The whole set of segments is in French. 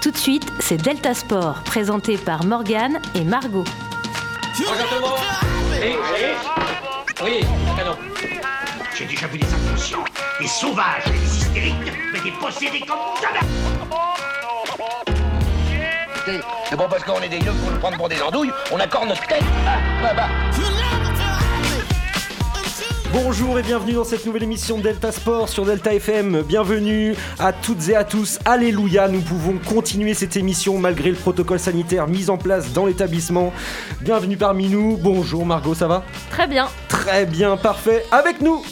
Tout de suite, c'est Delta Sport, présenté par Morgane et Margot. Regarde-moi Oui, oui Oui, canon. J'ai déjà vu des inconscients, des sauvages, des hystériques, mais des possédés comme jamais C'est bon parce qu'on est des yeux pour nous prendre pour des andouilles, on accorde notre tête. Ah, bah, bah. Bonjour et bienvenue dans cette nouvelle émission de Delta Sport sur Delta FM. Bienvenue à toutes et à tous. Alléluia, nous pouvons continuer cette émission malgré le protocole sanitaire mis en place dans l'établissement. Bienvenue parmi nous. Bonjour Margot, ça va? Très bien. Très bien, parfait. Avec nous,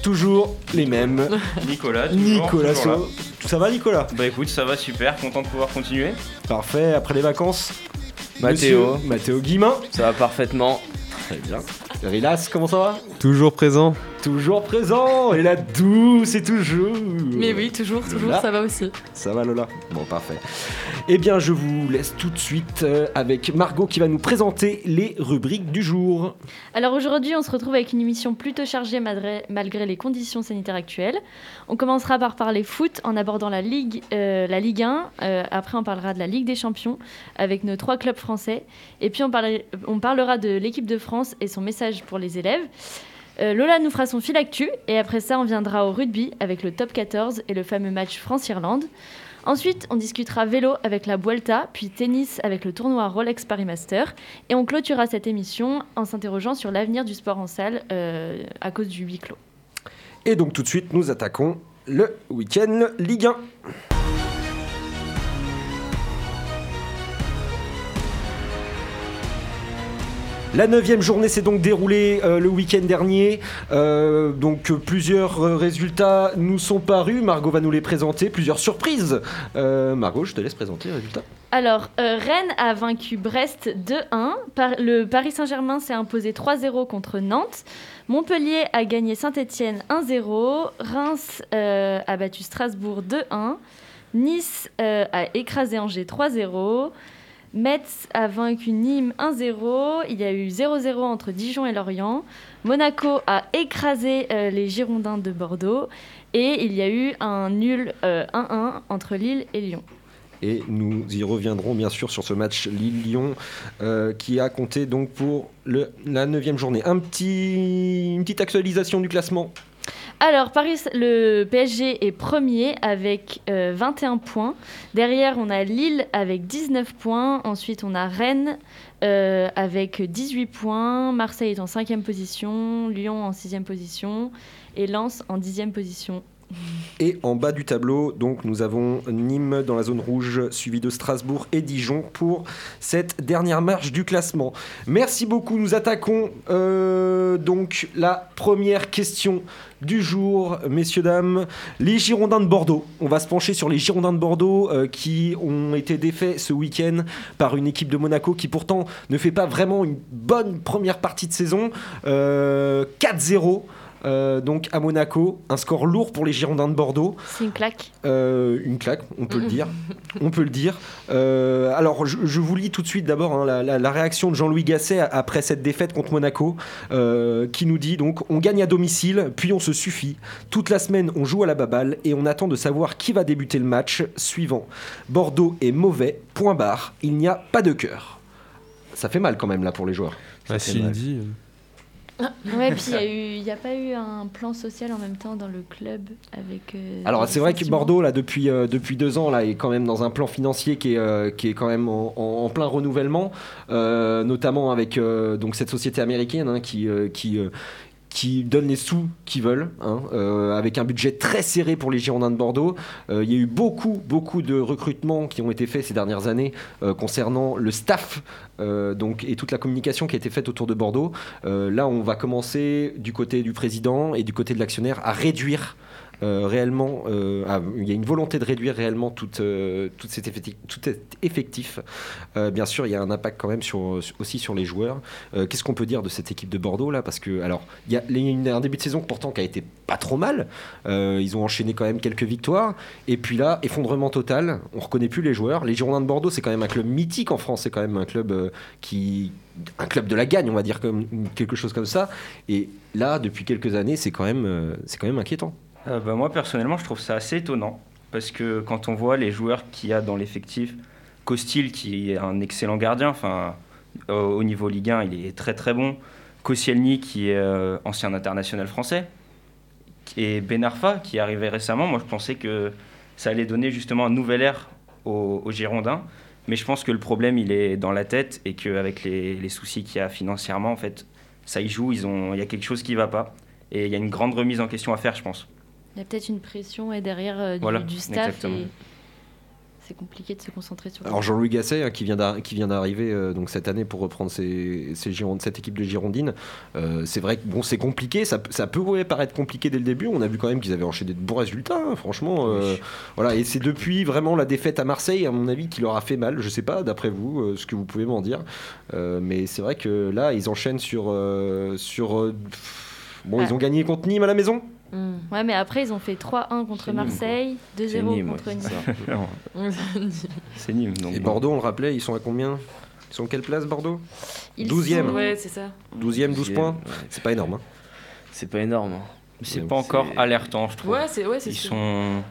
toujours les mêmes. Nicolas, toujours, Nicolas, toujours là. Ça va Nicolas? Bah écoute, ça va super, content de pouvoir continuer. Parfait, après les vacances. Mathéo. Monsieur Mathéo Guimin. Ça va parfaitement. Très bien. Rilas, comment ça va? Toujours présent. Toujours présent et la douce et toujours. Mais oui, toujours, toujours, Lola. ça va aussi. Ça va Lola? Bon, parfait. Eh bien, je vous laisse tout de suite euh, avec Margot qui va nous présenter les rubriques du jour. Alors aujourd'hui, on se retrouve avec une émission plutôt chargée malgré, malgré les conditions sanitaires actuelles. On commencera par parler foot en abordant la Ligue, euh, la Ligue 1. Euh, après, on parlera de la Ligue des Champions avec nos trois clubs français. Et puis, on, on parlera de l'équipe de France et son message pour les élèves. Euh, Lola nous fera son fil actu et après ça, on viendra au rugby avec le top 14 et le fameux match France-Irlande. Ensuite, on discutera vélo avec la Vuelta, puis tennis avec le tournoi Rolex Paris Master. Et on clôturera cette émission en s'interrogeant sur l'avenir du sport en salle euh, à cause du huis clos. Et donc, tout de suite, nous attaquons le week-end Ligue 1. La neuvième journée s'est donc déroulée euh, le week-end dernier. Euh, donc plusieurs euh, résultats nous sont parus. Margot va nous les présenter. Plusieurs surprises. Margot, je te laisse présenter les résultats. Alors, Rennes a vaincu Brest 2-1. Par- le Paris Saint-Germain s'est imposé 3-0 contre Nantes. Montpellier a gagné Saint-Etienne 1-0. Reims a battu Strasbourg 2-1. Nice a écrasé Angers 3-0. Metz a vaincu Nîmes 1-0. Il y a eu 0-0 entre Dijon et Lorient. Monaco a écrasé euh, les Girondins de Bordeaux. Et il y a eu un nul euh, 1-1 entre Lille et Lyon. Et nous y reviendrons bien sûr sur ce match Lille-Lyon euh, qui a compté donc pour la neuvième journée. Un petit, une petite actualisation du classement. Alors, Paris, le PSG est premier avec euh, 21 points. Derrière, on a Lille avec 19 points. Ensuite, on a Rennes euh, avec 18 points. Marseille est en cinquième position. Lyon en sixième position. Et Lens en dixième position. Et en bas du tableau, donc nous avons Nîmes dans la zone rouge, suivi de Strasbourg et Dijon pour cette dernière marche du classement. Merci beaucoup. Nous attaquons euh, donc la première question du jour, messieurs dames. Les Girondins de Bordeaux. On va se pencher sur les Girondins de Bordeaux euh, qui ont été défaits ce week-end par une équipe de Monaco qui pourtant ne fait pas vraiment une bonne première partie de saison. Euh, 4-0. Euh, donc à Monaco, un score lourd pour les Girondins de Bordeaux. C'est une claque. Euh, une claque, on peut le dire. on peut le dire. Euh, alors, je, je vous lis tout de suite d'abord hein, la, la- la réaction de Jean-Louis Gasset après cette défaite contre Monaco, euh, qui nous dit donc on gagne à domicile, puis on se suffit. Toute la semaine, on joue à la baballe et on attend de savoir qui va débuter le match suivant. Bordeaux est mauvais. Point barre. Il n'y a pas de cœur. Ça fait mal quand même là pour les joueurs. Ça Bah, mal. dit. Ouais, puis il a n'y a, pas eu un plan social en même temps dans le club avec. euh, Alors c'est vrai que. Bordeaux là depuis euh, depuis deux ans là est quand même dans un plan financier qui est euh, qui est quand même en, plein renouvellement, notamment avec donc cette société américaine hein, qui qui qui donne les sous qu'ils veulent, hein, euh, avec un budget très serré pour les Girondins de Bordeaux. Euh, il y a eu beaucoup, beaucoup de recrutements qui ont été faits ces dernières années euh, concernant le staff donc, et toute la communication qui a été faite autour de Bordeaux. Là, on va commencer du côté du président et du côté de l'actionnaire à réduire réellement, euh, ah, il y a une volonté de réduire réellement toute, euh, tout cet effectif. Euh, bien sûr, il y a un impact quand même sur, aussi sur les joueurs. Euh, Qu'est-ce qu'on peut dire de cette équipe de Bordeaux là? Parce que alors, il y a un début de saison pourtant qui a été pas trop mal. Euh, ils ont enchaîné quand même quelques victoires. Et puis là, effondrement total. On reconnaît plus les joueurs. Les Girondins de Bordeaux, c'est quand même un club mythique en France. C'est quand même un club euh, qui un club de la gagne, on va dire comme quelque chose comme ça. Et là, depuis quelques années, c'est quand même, euh, c'est quand même inquiétant. Euh, bah, moi personnellement je trouve ça assez étonnant. Parce que quand on voit les joueurs qu'il y a dans l'effectif, Costil qui est un excellent gardien, enfin au- au niveau Ligue 1 il est très très bon, Koscielny qui est euh, ancien international français, et Ben Arfa qui est arrivé récemment, moi je pensais que ça allait donner justement un nouvel air aux, Girondins, mais je pense que le problème il est dans la tête et qu'avec les, soucis qu'il y a financièrement, en fait, ça y joue, ils ont, il y a quelque chose qui va pas, et il y a une grande remise en question à faire je pense. Il y a peut-être une pression et derrière euh, du, Voilà, du staff et c'est compliqué de se concentrer sur. Alors Jean-Louis Gasset hein, qui vient d'arriver euh, donc cette année pour reprendre ses, ses Girondes- cette équipe de Girondines. Euh, c'est vrai que bon c'est compliqué, ça, peut- ça peut ouais, paraître compliqué dès le début. On a vu quand même qu'ils avaient enchaîné de bons résultats, hein, franchement. euh, voilà et c'est depuis vraiment la défaite à Marseille à mon avis qui leur a fait mal. Je sais pas d'après vous euh, ce que vous pouvez m'en dire, Euh, mais c'est vrai que là ils enchaînent sur euh, euh, bon ils Ah. ont gagné contre Nîmes à la maison? Hmm. Ouais, mais après ils ont fait 3-1 contre Marseille, C'est 2-0 Nîmes, contre ouais, Nice. c'est Nîmes. Donc Et. Bordeaux on le rappelait ils sont à combien? Ils sont quelle place Bordeaux? Ils 12e. sont- Ouais, c'est ça. 12e 12 points. Ouais. C'est pas énorme. hein. C'est pas énorme. hein. C'est pas encore alertant, je trouve. Ouais, c'est ouais, c'est Ils sûr. sont.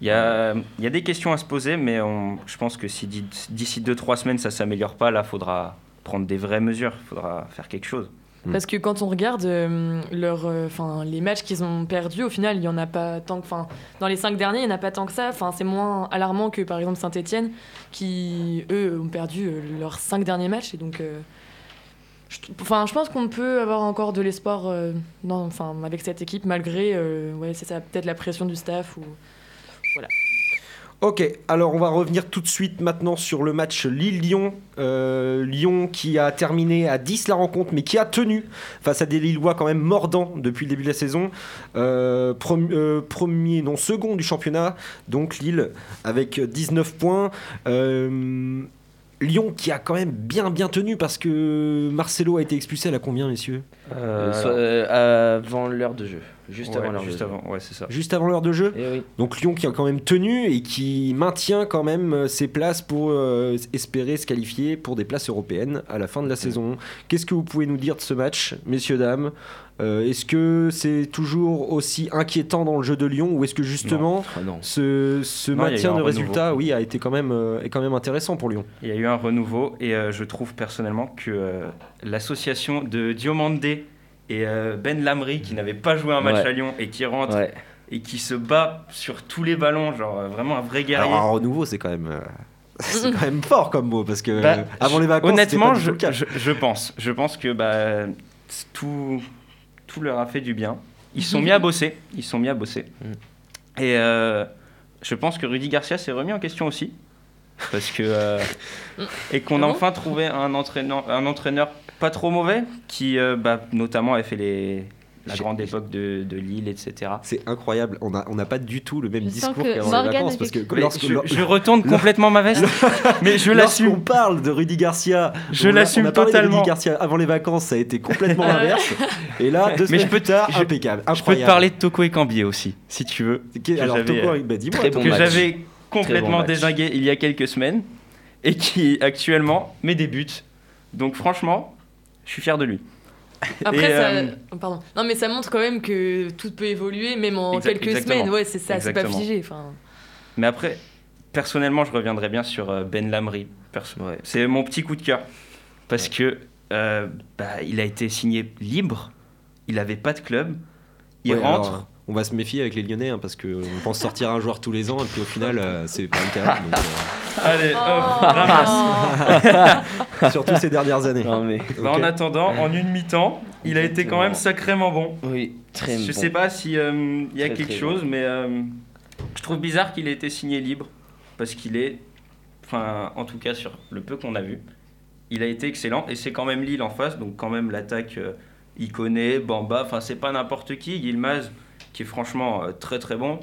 Il y a, il y a des questions à se poser, mais on- je pense que si d'i- d'ici 2-3 semaines ça s'améliore pas, là, faudra prendre des vraies mesures, faudra faire quelque chose. Parce que quand on regarde euh, euh, les matchs qu'ils ont perdus, au final, il y en a pas tant que. 'fin, Dans les cinq derniers, il n'y en a pas tant que ça. Enfin, c'est moins alarmant que par exemple Saint-Etienne, qui eux ont perdu euh, leurs cinq derniers matchs. Et donc. euh, enfin, je pense qu'on peut avoir encore de l'espoir euh, dans- 'fin, avec cette équipe, malgré ouais, peut-être la pression du staff. Ou... Ok, alors on va revenir tout de suite maintenant sur le match Lille-Lyon. Euh, Lyon qui a terminé à 10 la rencontre, mais qui a tenu face à des Lillois quand même mordants depuis le début de la saison. Euh, euh, premier, non, second du championnat, donc Lille avec 19 points. Euh, Lyon qui a quand même bien bien tenu parce que Marcelo a été expulsé à la combien, messieurs Euh, soit, euh, avant l'heure de jeu. Juste Ouais, avant l'heure juste de jeu. avant, ouais, c'est ça. Juste avant l'heure de jeu Eh oui. Donc Lyon qui a quand même tenu et qui maintient quand même euh, ses places pour euh, espérer se qualifier pour des places européennes à la fin de la saison. Qu'est-ce que vous pouvez nous dire de ce match, messieurs, dames? Euh, Est-ce que c'est toujours aussi inquiétant dans le jeu de Lyon ou est-ce que justement Ah non. ce, Non, maintien de renouveau. résultat oui, a été quand même, euh, est quand même intéressant pour Lyon Il y a eu un renouveau et euh, je trouve personnellement que euh, l'association de Diomandé et euh, Ben Lamry qui n'avait pas joué un match Ouais. à Lyon et qui rentre Ouais. et qui se bat sur tous les ballons, genre euh, vraiment un vrai guerrier. Alors un renouveau c'est quand même... euh, c'est quand même fort comme mot parce que Bah, avant les vacances Honnêtement, pas je, je- je pense. Je pense que bah, tout, tout leur a fait du bien. Ils sont mis à bosser. Ils sont mis à bosser. Mm. Et euh, je pense que Rudy Garcia s'est remis en question aussi. Parce que. euh, et qu'on Ah a bon enfin trouvé un entraîneur, un entraîneur pas trop mauvais, qui euh, bah, notamment avait fait les, la grande époque de, de Lille, etc. C'est incroyable, on n'a on n'a pas du tout le même Je discours que qu'avant les vacances parce que lorsque, je, je retourne complètement ma veste, mais je l'assume. parle de Rudy Garcia, Je on l'assume on de totalement. Rudy Garcia avant les vacances, ça a été complètement l'inverse. Et là, deux Mais semaines je peux plus tard, je- impeccable, Je peux te parler de Toko et Cambier aussi, si tu veux. Alors, j'avais, Toko, euh, bah, dis-moi. bon que j'avais complètement match. désingué il y a quelques semaines et qui actuellement met des buts. Donc franchement, je suis fier de lui. Après, Et, ça... euh, oh, pardon. Non, mais ça montre quand même que tout peut évoluer, même en Exact- quelques exactement. semaines. Ouais, c'est ça, c'est pas figé. Mais après, personnellement, je reviendrai bien sur euh, Ben Lamry. Ouais. C'est mon petit coup de cœur parce que euh, bah, il a été signé libre. Il avait pas de club. Il Ouais, rentre. alors, on va se méfier avec les Lyonnais hein, parce qu'on pense sortir un joueur tous les ans et puis au final, euh, c'est pas le cas. donc, Allez, Oh. hop, ramasse. euh, surtout ces dernières années. Non mais. Bah. En attendant, en une mi-temps, il a été quand même sacrément bon. Oui, très Je bon. sais pas si euh, il y a Très, quelque très chose, mais euh, je trouve bizarre qu'il ait été signé libre parce qu'il est, enfin, en tout cas sur le peu qu'on a vu, il a été excellent et c'est quand même Lille en face, donc quand même l'attaque, euh, il connaît Bamba, enfin c'est pas n'importe qui, Yilmaz qui est franchement euh, très très bon.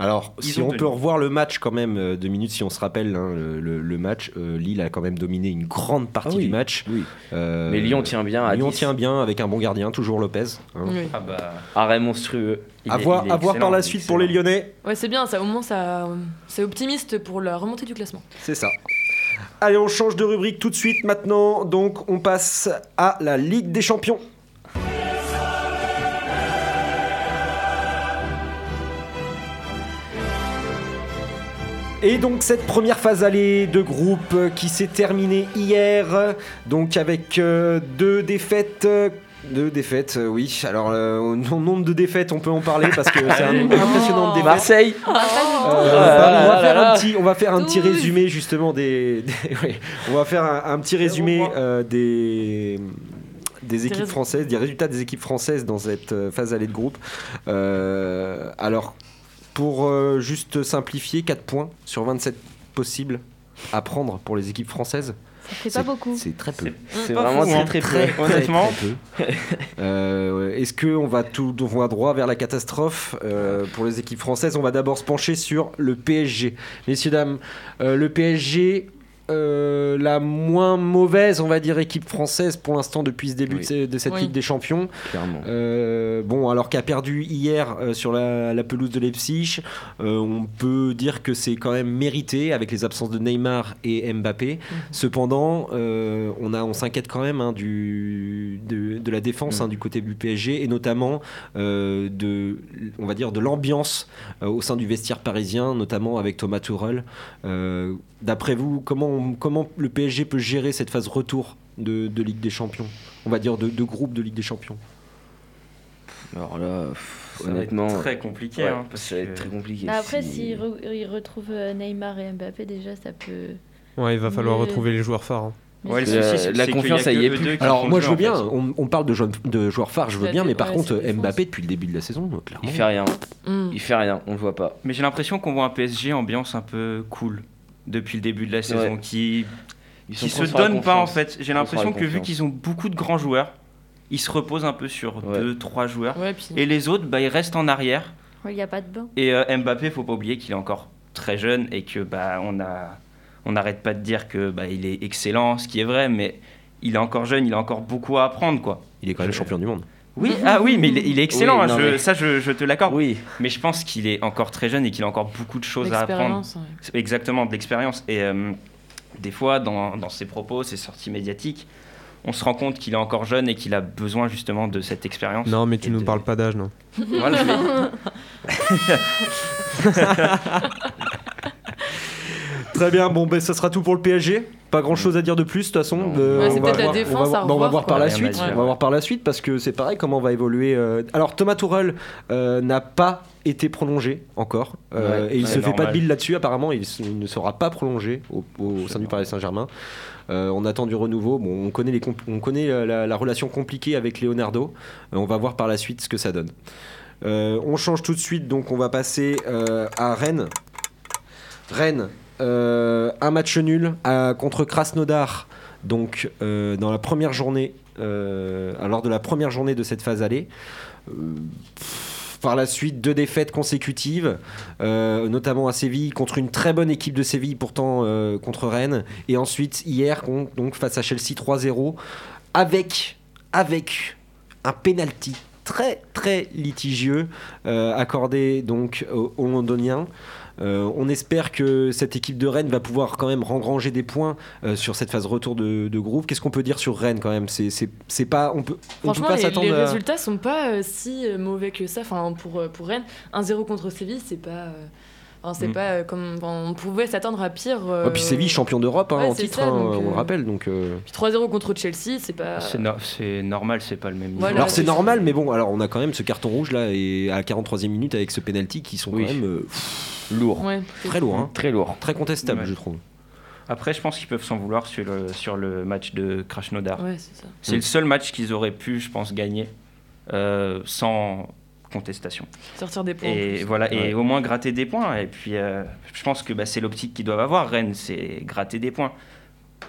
Alors, Ils si on tenu. peut revoir le match quand même, euh, deux minutes, si on se rappelle hein, le, le- le match, euh, Lille a quand même dominé une grande partie Ah oui, du match. oui. Euh, Mais Lyon tient bien à Lyon 10. tient bien avec un bon gardien, toujours Lopez. hein. oui. Ah bah, Arrêt monstrueux. Il À est- voir, à par la suite pour les. Lyonnais. Ouais, c'est bien, ça, au moins, ça, c'est optimiste pour la remontée du classement. C'est ça. Allez, on change de rubrique tout de suite maintenant. Donc, on passe à la Ligue des Champions. Et donc cette première phase allée de groupe euh, qui s'est terminée hier, donc avec euh, deux défaites. euh, deux défaites, oui. Alors, euh, au nom- nombre de défaites, on peut en parler parce que c'est un nombre impressionnant de défaites. Marseille Euh, Ah, Paris, on va faire un petit, on va faire un petit résumé justement des, des- oui. on va faire un, un petit résumé euh, des des équipes françaises, des résultats des équipes françaises dans cette phase allée de groupe. Euh, alors, pour euh, juste simplifier, 4 points sur 27 possibles à prendre pour les équipes françaises. Ça fait pas beaucoup. C'est très peu. C'est vraiment fou, très hein. très Très, peu. très, Honnêtement. très peu. Euh, Est-ce qu'on va tout on va droit vers la catastrophe euh, pour les équipes françaises? On va d'abord se pencher sur le PSG. Messieurs, dames, euh, le PSG, euh, la moins mauvaise, on va dire, équipe française pour l'instant depuis ce début Oui. de, ce- de cette Oui. Ligue des Champions. Clairement. Euh, bon, alors qu'a perdu hier euh, sur la, la pelouse de Leipzig, euh, on peut dire que c'est quand même mérité avec les absences de Neymar et Mbappé. Cependant, euh, on, a- on s'inquiète quand même hein, du, de, de la défense Mm. hein, du côté du PSG et notamment euh, de, on va dire, de l'ambiance euh, au sein du vestiaire parisien, notamment avec Thomas Tuchel. Euh, D'après vous, comment, on- comment le PSG peut gérer cette phase retour de, de Ligue des Champions? On va dire de, de groupe de Ligue des Champions. Alors là, pff, Ça va être honnêtement, très compliqué. ouais, hein, parce ça va être que- très compliqué. Bah après, Si- s'ils re- ils retrouvent euh, Neymar et Mbappé, déjà, ça peut. Ouais, il va falloir Mais- retrouver les joueurs phares. hein. Ouais, le La- souci, la confiance, a ça y est plus. Alors moi je veux bien, on, on parle de, joueurs phares, je veux La bien, mais par ouais, contre. Mbappé depuis le début de la saison, clairement. Il fait rien. Mm. Il fait rien, on le voit pas. Mais j'ai l'impression qu'on voit un PSG ambiance un peu cool depuis le début de la saison, Ouais. qui Ils sont qui se donnent pas en fait. J'ai l'impression que vu qu'ils ont beaucoup de grands joueurs, ils se reposent un peu sur Ouais. deux, trois joueurs. Ouais, puis. Et les autres, bah, ils restent en arrière. Ouais, Il n'y a pas de banc. Et euh, Mbappé, faut pas oublier qu'il est encore très jeune et que bah on a on n'arrête pas de dire que bah, il est excellent, ce qui est vrai, mais il est encore jeune, il a encore beaucoup à apprendre quoi. Il est quand même Je- champion du monde. Oui, ah oui, mais il est, il est excellent, Oui, hein, non, je- mais- ça je, je te l'accorde. Oui, Mais je pense qu'il est encore très jeune et qu'il a encore beaucoup de choses à apprendre. Ouais. Exactement, de l'expérience. Et euh, des fois, dans, dans ses propos, ses sorties médiatiques, on se rend compte qu'il est encore jeune et qu'il a besoin justement de cette expérience. Non, mais tu Et nous de- parles pas d'âge, non. Voilà, mais- Très bien, bon ben ça sera tout pour le PSG. Pas grand chose à dire de plus de toute façon. Euh, Ouais, on c'est va peut-être la voir- défense on va, voir- à on va voir par la suite. On va voir par la suite parce que c'est pareil comment va évoluer. euh, Alors Thomas Tourelle euh, n'a pas été prolongé encore euh, Ouais, et il ouais, se fait pas de bille là-dessus. Apparemment, il, ne sera pas prolongé au, au sein du Paris Saint-Germain. Euh, on attend du renouveau. Bon, on connaît, les compl- on connaît la, la relation compliquée avec Leonardo. Euh, on va voir par la suite ce que ça donne. Euh, on change tout de suite, donc on va passer euh, à Rennes. Rennes, un match nul contre Krasnodar, donc euh, dans la première journée, euh, lors de la première journée de cette phase. Euh, pff, par la suite, deux défaites consécutives, euh, notamment à Séville contre une très bonne équipe de Séville, pourtant euh, contre Rennes. Et ensuite, hier, donc face à Chelsea 3-0, avec, avec un penalty très très litigieux euh, accordé donc aux Londoniens. Euh, on espère que cette équipe de Rennes va pouvoir quand même engranger des points euh, sur cette phase retour de, de groupe. Qu'est-ce qu'on peut dire sur Rennes quand même? C'est pas on peut on peut Franchement, pas les, s'attendre les à- résultats sont pas euh, si mauvais que ça. Enfin, pour, pour Rennes, 1-0 contre Séville, c'est pas. C'est Mm. pas euh, comme. on pouvait s'attendre à pire. euh, Ouais, puis Séville champion d'Europe hein, ouais, en titre, ça, hein, donc, on le euh, rappelle. Donc euh, Puis 3-0 contre Chelsea, c'est pas. c'est no- c'est normal, c'est pas le même niveau. Voilà. alors c'est normal, mais bon, alors on a quand même ce carton rouge là et à la 43e minute avec ce penalty qui sont Oui. quand même euh, lourd. Ouais. très lourds, hein. Très lourd. très contestables, Ouais. je trouve. Après, je pense qu'ils peuvent s'en vouloir sur le, sur le match de Krasnodar. Ouais, c'est ça. C'est Mm. le seul match qu'ils auraient pu, je pense, gagner euh, sans contestation. Sortir des points. Et voilà, et au moins gratter des points. Et puis, euh, je pense que bah, c'est l'optique qu'ils doivent avoir. Rennes, c'est gratter des points.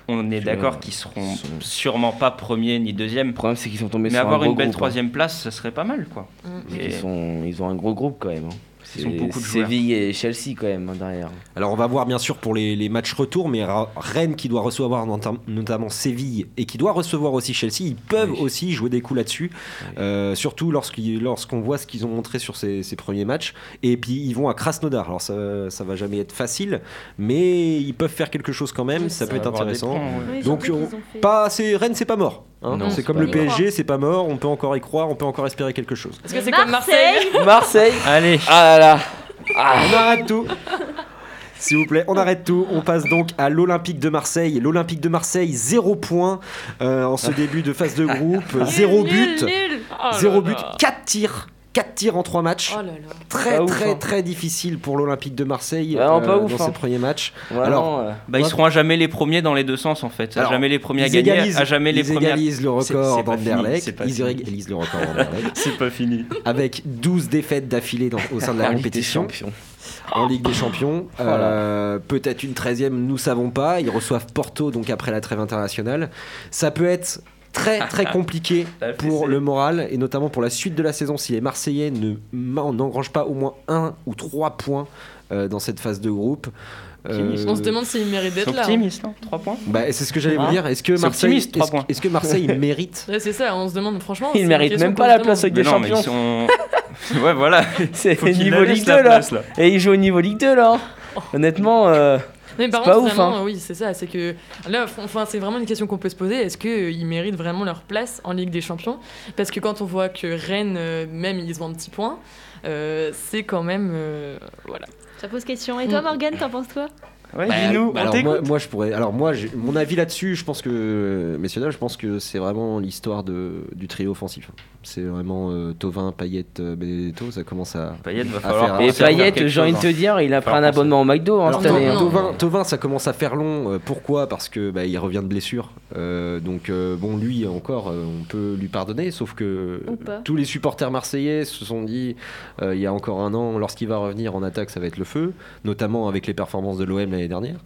On est d'accord qu'ils seront sont- sûrement pas premiers ni deuxième. Le problème, c'est qu'ils sont tombés Mais sur un avoir gros une belle groupe, hein. troisième place, ce serait pas mal, quoi. Mm. Et- Ils, sont, ils ont un gros groupe quand même. hein. Ils ont C'est beaucoup de. Séville et Chelsea quand même derrière. Alors on va voir bien sûr pour les, les matchs retour, mais Rennes qui doit recevoir notam- notamment Séville et qui doit recevoir aussi Chelsea, ils peuvent Oui. aussi jouer des coups là-dessus, Euh, surtout lorsqu'on voit ce qu'ils ont montré sur ces, ces premiers matchs. Et puis ils vont à Krasnodar, alors ça, ça va jamais être facile, mais ils peuvent faire quelque chose quand même, Oui, ça ça peut être intéressant. points, ouais. Oui, Donc, on- Pas, Rennes, c'est pas mort. Hein. Non, c'est comme le. PSG, c'est pas mort. On peut encore y croire, on peut encore espérer quelque chose. Est-ce que c'est comme Marseille Marseille Allez Ah là là Ah, On arrête tout. S'il vous plaît, on arrête tout. On passe donc à l'Olympique de Marseille. L'Olympique de Marseille, 0 points euh, en ce début de phase de groupe. 0 Nul, but. nul. Oh là 0 là. but, 4 tirs. 4 tirs en 3 matchs. Oh là là. Très Pas ouf, très hein. très difficile pour l'Olympique de Marseille Vraiment pas ouf, dans hein. ses premiers matchs. Vraiment, Alors, euh, Bah, ils seront à jamais les premiers dans les deux sens en fait. À jamais les premiers à ils gagner, égalisent, à jamais les ils premiers. égalisent le record d'Anderlecht. Ils égalisent le record d'Anderlecht C'est pas fini. avec 12 défaites d'affilée au sein de la compétition. En Ligue des Champions. Euh, Peut-être une 13e, nous savons pas. Ils reçoivent Porto donc après la trêve internationale. Ça peut être très très compliqué pour le moral et notamment pour la suite de la saison si les Marseillais ne n'engrangent pas au moins un ou trois points euh, dans cette phase de groupe. Euh, On se demande s'il mérite C'est d'être là. hein. optimiste, 3 points bah, c'est ce que j'allais Hein vous dire. Est-ce que Marseille, est-ce que Marseille mérite Ouais, c'est ça, on se demande franchement. méritent question même pas la place avec Mais des non, mais champions. sont. ouais, voilà. C'est niveau Ligue laissent 2 la là. place, là. Et ils jouent au niveau Ligue 2 là. Honnêtement, euh, Mais par C'est contre, pas ouf, vraiment, hein. oui, c'est ça. C'est que là, enfin, c'est vraiment une question qu'on peut se poser. Est-ce qu'ils méritent vraiment leur place en Ligue des Champions? Parce que quand on voit que Rennes, euh, même, ils ont un petit point, euh, c'est quand même. euh, voilà. Ça pose question. Et toi, Mm. Morgane, t'en penses quoi? Ouais, Bah, dis-nous, bah alors moi, je pourrais. Alors moi, mon avis là-dessus, je pense que messieurs dames, je pense que c'est vraiment l'histoire de du trio offensif. C'est vraiment euh, Tovin, Payet, euh, Benedetto. Ça commence à. Payet va falloir. faire- et à faire Payet, quelque j'ai envie de te hein. dire, il a pris un abonnement au McDo hein, Alors, cette non, année. hein. Tovin, Tovin, ça commence à faire long. euh, pourquoi? Parce que bah, il revient de blessure. Euh, donc euh, bon, lui encore, euh, on peut lui pardonner. Sauf que tous les supporters marseillais se sont dit, euh, il y a encore un an, lorsqu'il va revenir en attaque, ça va être le feu, notamment avec les performances de l'OM l'année dernière.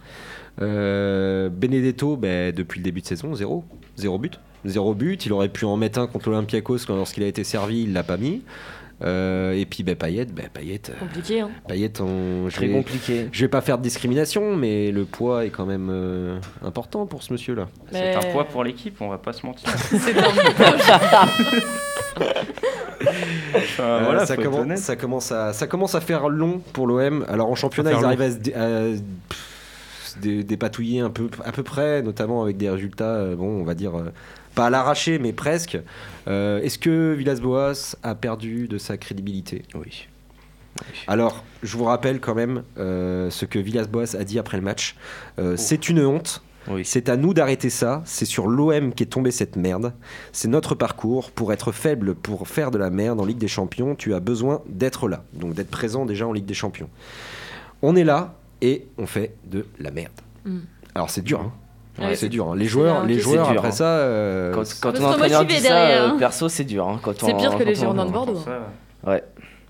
Euh, Benedetto, ben, depuis le début de saison, zéro, zéro but, zéro but. Il aurait pu en mettre un contre l'Olympiakos quand- lorsqu'il a été servi, il l'a pas mis. Euh, et puis ben, Payet, ben, Payet, euh, Compliqué. Hein. Payet, on, je Très vais- compliqué. je vais pas faire de discrimination, mais le poids est quand même euh, important pour ce monsieur-là. C'est un poids pour l'équipe, on va pas se mentir. C'est un Enfin, Euh, voilà, ça, commence, honnête. ça, commence à, ça commence à faire long pour l'OM. Alors en championnat, ils long. arrivent à se dé- à, pff, se dé- dépatouiller un peu, à peu près, notamment avec des résultats, euh, bon, on va dire, euh, pas à l'arraché, mais presque. Euh, Est-ce que Villas-Boas a perdu de sa crédibilité? Oui. Alors, je vous rappelle quand même euh, ce que Villas-Boas a dit après le match. Euh, C'est une honte. Oui. C'est à nous d'arrêter ça. C'est sur l'OM qu'est tombée cette merde. C'est notre parcours. Pour être faible, pour faire de la merde en Ligue des Champions, tu as besoin d'être là. Donc d'être présent déjà en Ligue des Champions. On est là et on fait de la merde. Mm. Alors c'est dur. hein. Ouais, c'est c'est- dur. hein. Les joueurs, les joueurs dur, après hein. ça. euh, Quand, se entraîneur dit ça, derrière, euh, hein. perso, c'est dur. hein, quand C'est on- pire que les on- Girondins de Bordeaux. Ouais.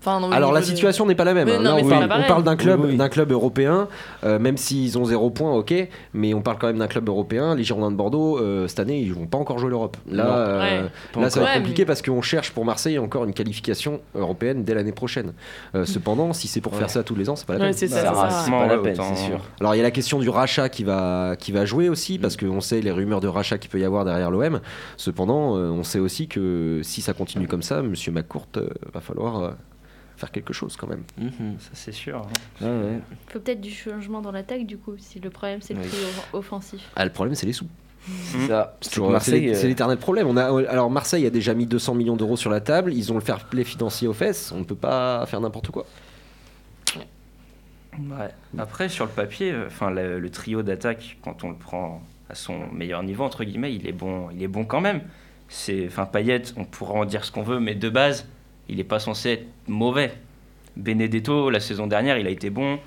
Enfin, non, Alors la situation n'est pas la même. Mais hein. non, Là, mais on parle, on d'un club, Oui, oui. d'un club européen, euh, même s'ils ont zéro point, ok. Mais on parle quand même d'un club européen. Les Girondins de Bordeaux, euh, cette année, ils vont pas encore jouer l'Europe. Là, euh, Ouais. Là, ça va être compliqué Ouais, mais- parce qu'on cherche pour Marseille encore une qualification européenne dès l'année prochaine. Euh, cependant, si c'est pour Ouais. faire ça tous les ans, c'est pas la Ouais, peine. c'est ça, Ça c'est rase, ça. c'est pas la Ouais, peine, autant- c'est sûr. Alors il y a la question du rachat qui va, qui va jouer aussi, Mm. parce qu'on sait les rumeurs de rachat qu'il peut y avoir derrière l'OM. Cependant, on sait aussi que si ça continue comme ça, Monsieur McCourt va falloir faire quelque chose quand même. Mhm. Ça, c'est sûr. hein. Ouais, ouais. Faut peut-être du changement dans l'attaque, du coup, si le problème c'est le Oui. trio offensif. Ah, le problème, c'est les sous. C'est ça. C'est euh, l'éternel problème. On a, alors Marseille a déjà mis 200 millions d'euros sur la table, ils ont le fair play financier aux fesses, on ne peut pas faire n'importe quoi. Ouais. Après, sur le papier, euh, enfin le, le trio d'attaque, quand on le prend à son meilleur niveau entre guillemets, il est bon, il est bon quand même. C'est, enfin Payet, on pourra en dire ce qu'on veut, mais de base, il n'est pas censé être mauvais. Benedetto, la saison dernière, il a été bon.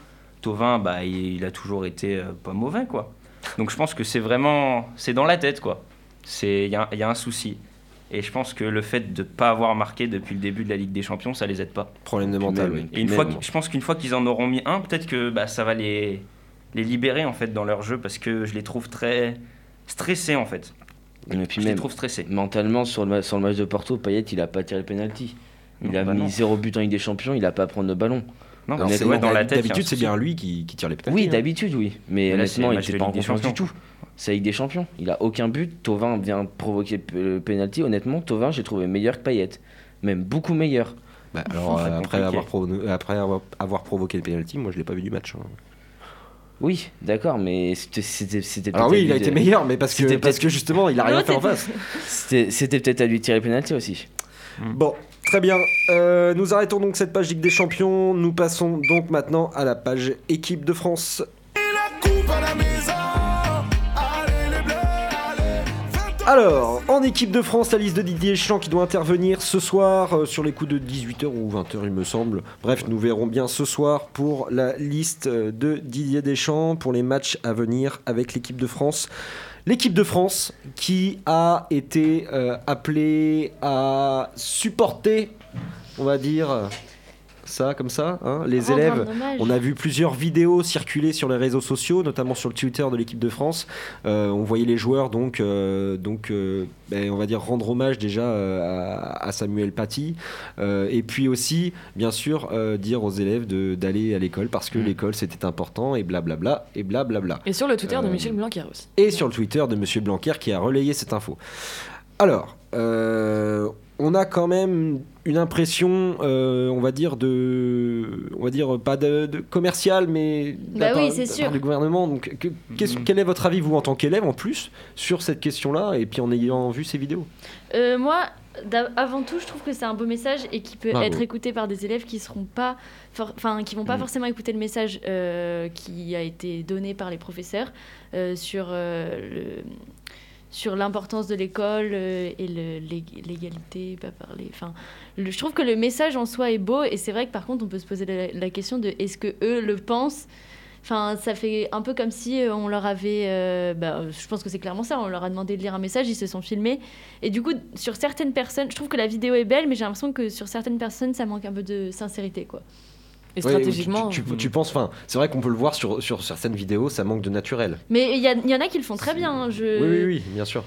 Tovin, bah, il, il a toujours été euh, pas mauvais, quoi. Donc je pense que c'est vraiment, c'est dans la tête, quoi. C'est, il y, a- il y a un souci. Et je pense que le fait de ne pas avoir marqué depuis le début de la Ligue des Champions, ça les aide pas. Problème de Puis mental, oui. Et une fois, que- je pense qu'une fois qu'ils en auront mis un, peut-être que bah, ça va les, les libérer en fait dans leur jeu parce que je les trouve très stressés en fait. Puis je les trouve stressés. mentalement, sur le, sur le match de Porto, Payet, il a pas tiré le penalty. Il Non, a bah mis non. zéro but en Ligue des Champions, il a pas à prendre le ballon. Non, c'est ouais, dans la tête. D'habitude, c'est bien lui qui, qui tire les pénaltys. Oui, d'habitude, oui. Mais honnêtement, il match était de pas en confiance du tout. C'est Ligue des Champions. Il a aucun but. Tovin vient provoquer le penalty. Honnêtement, Tovin, j'ai trouvé meilleur que Payet. Même beaucoup meilleur. Bah, alors, euh, après, avoir provo- après avoir, avoir provoqué le penalty, moi je l'ai pas vu du match. hein. Oui, d'accord, mais c'était Alors oui, il a été de- meilleur, mais parce que, parce justement, il a rien fait en face. C'était c'était peut-être à lui de tirer le penalty aussi. Bon, Très bien. Euh, nous arrêtons donc cette page Ligue des Champions. Nous passons donc maintenant à la page équipe de France. Alors, en équipe de France, la liste de Didier Deschamps qui doit intervenir ce soir euh, sur les coups de 18h ou 20h, il me semble. Bref, nous verrons bien ce soir pour la liste euh, de Didier Deschamps pour les matchs à venir avec l'équipe de France. L'équipe de France qui a été euh, appelée à supporter, on va dire, ça comme ça, hein, les élèves. On a vu plusieurs vidéos circuler sur les réseaux sociaux, notamment sur le Twitter de l'équipe de France. Euh, on voyait les joueurs donc, euh, donc euh, ben, on va dire rendre hommage déjà euh, à, à Samuel Paty, Euh, et puis aussi, bien sûr, euh, dire aux élèves de- d'aller à l'école parce que Mm. l'école c'était important et blablabla et blablabla. Et sur le Twitter de Michel Blanquer aussi. Et sur le Twitter de Monsieur Blanquer qui a relayé cette info. Alors, euh, on a quand même une impression, euh, on va dire de, on va dire pas de, de commercial, mais de la Bah oui, c'est sûr. du gouvernement. Donc, que- qu'est-ce- Mhm. quel est votre avis vous en tant qu'élève en plus sur cette question-là et puis en ayant vu ces vidéos? Euh, moi, avant tout, je trouve que c'est un beau message et qui peut Bravo. être écouté par des élèves qui seront pas, enfin, qui vont pas Mm. forcément écouter le message euh, qui a été donné par les professeurs euh, sur euh, le- sur l'importance de l'école euh, et l'égalité, pas parler. Enfin, je trouve que le message en soi est beau et c'est vrai que par contre, on peut se poser la, la question de est-ce que eux le pensent? Enfin, ça fait un peu comme si euh, on leur avait, euh, bah, je pense que c'est clairement ça, on leur a demandé de lire un message, ils se sont filmés. Et du coup, sur certaines personnes, je trouve que la vidéo est belle, mais j'ai l'impression que sur certaines personnes, ça manque un peu de sincérité, quoi. Et stratégiquement. tu, tu- tu penses, enfin, c'est vrai qu'on peut le voir sur, sur certaines vidéos, ça manque de naturel. Mais il y, en a qui le font très bien. hein, je... Oui, oui, oui, bien sûr.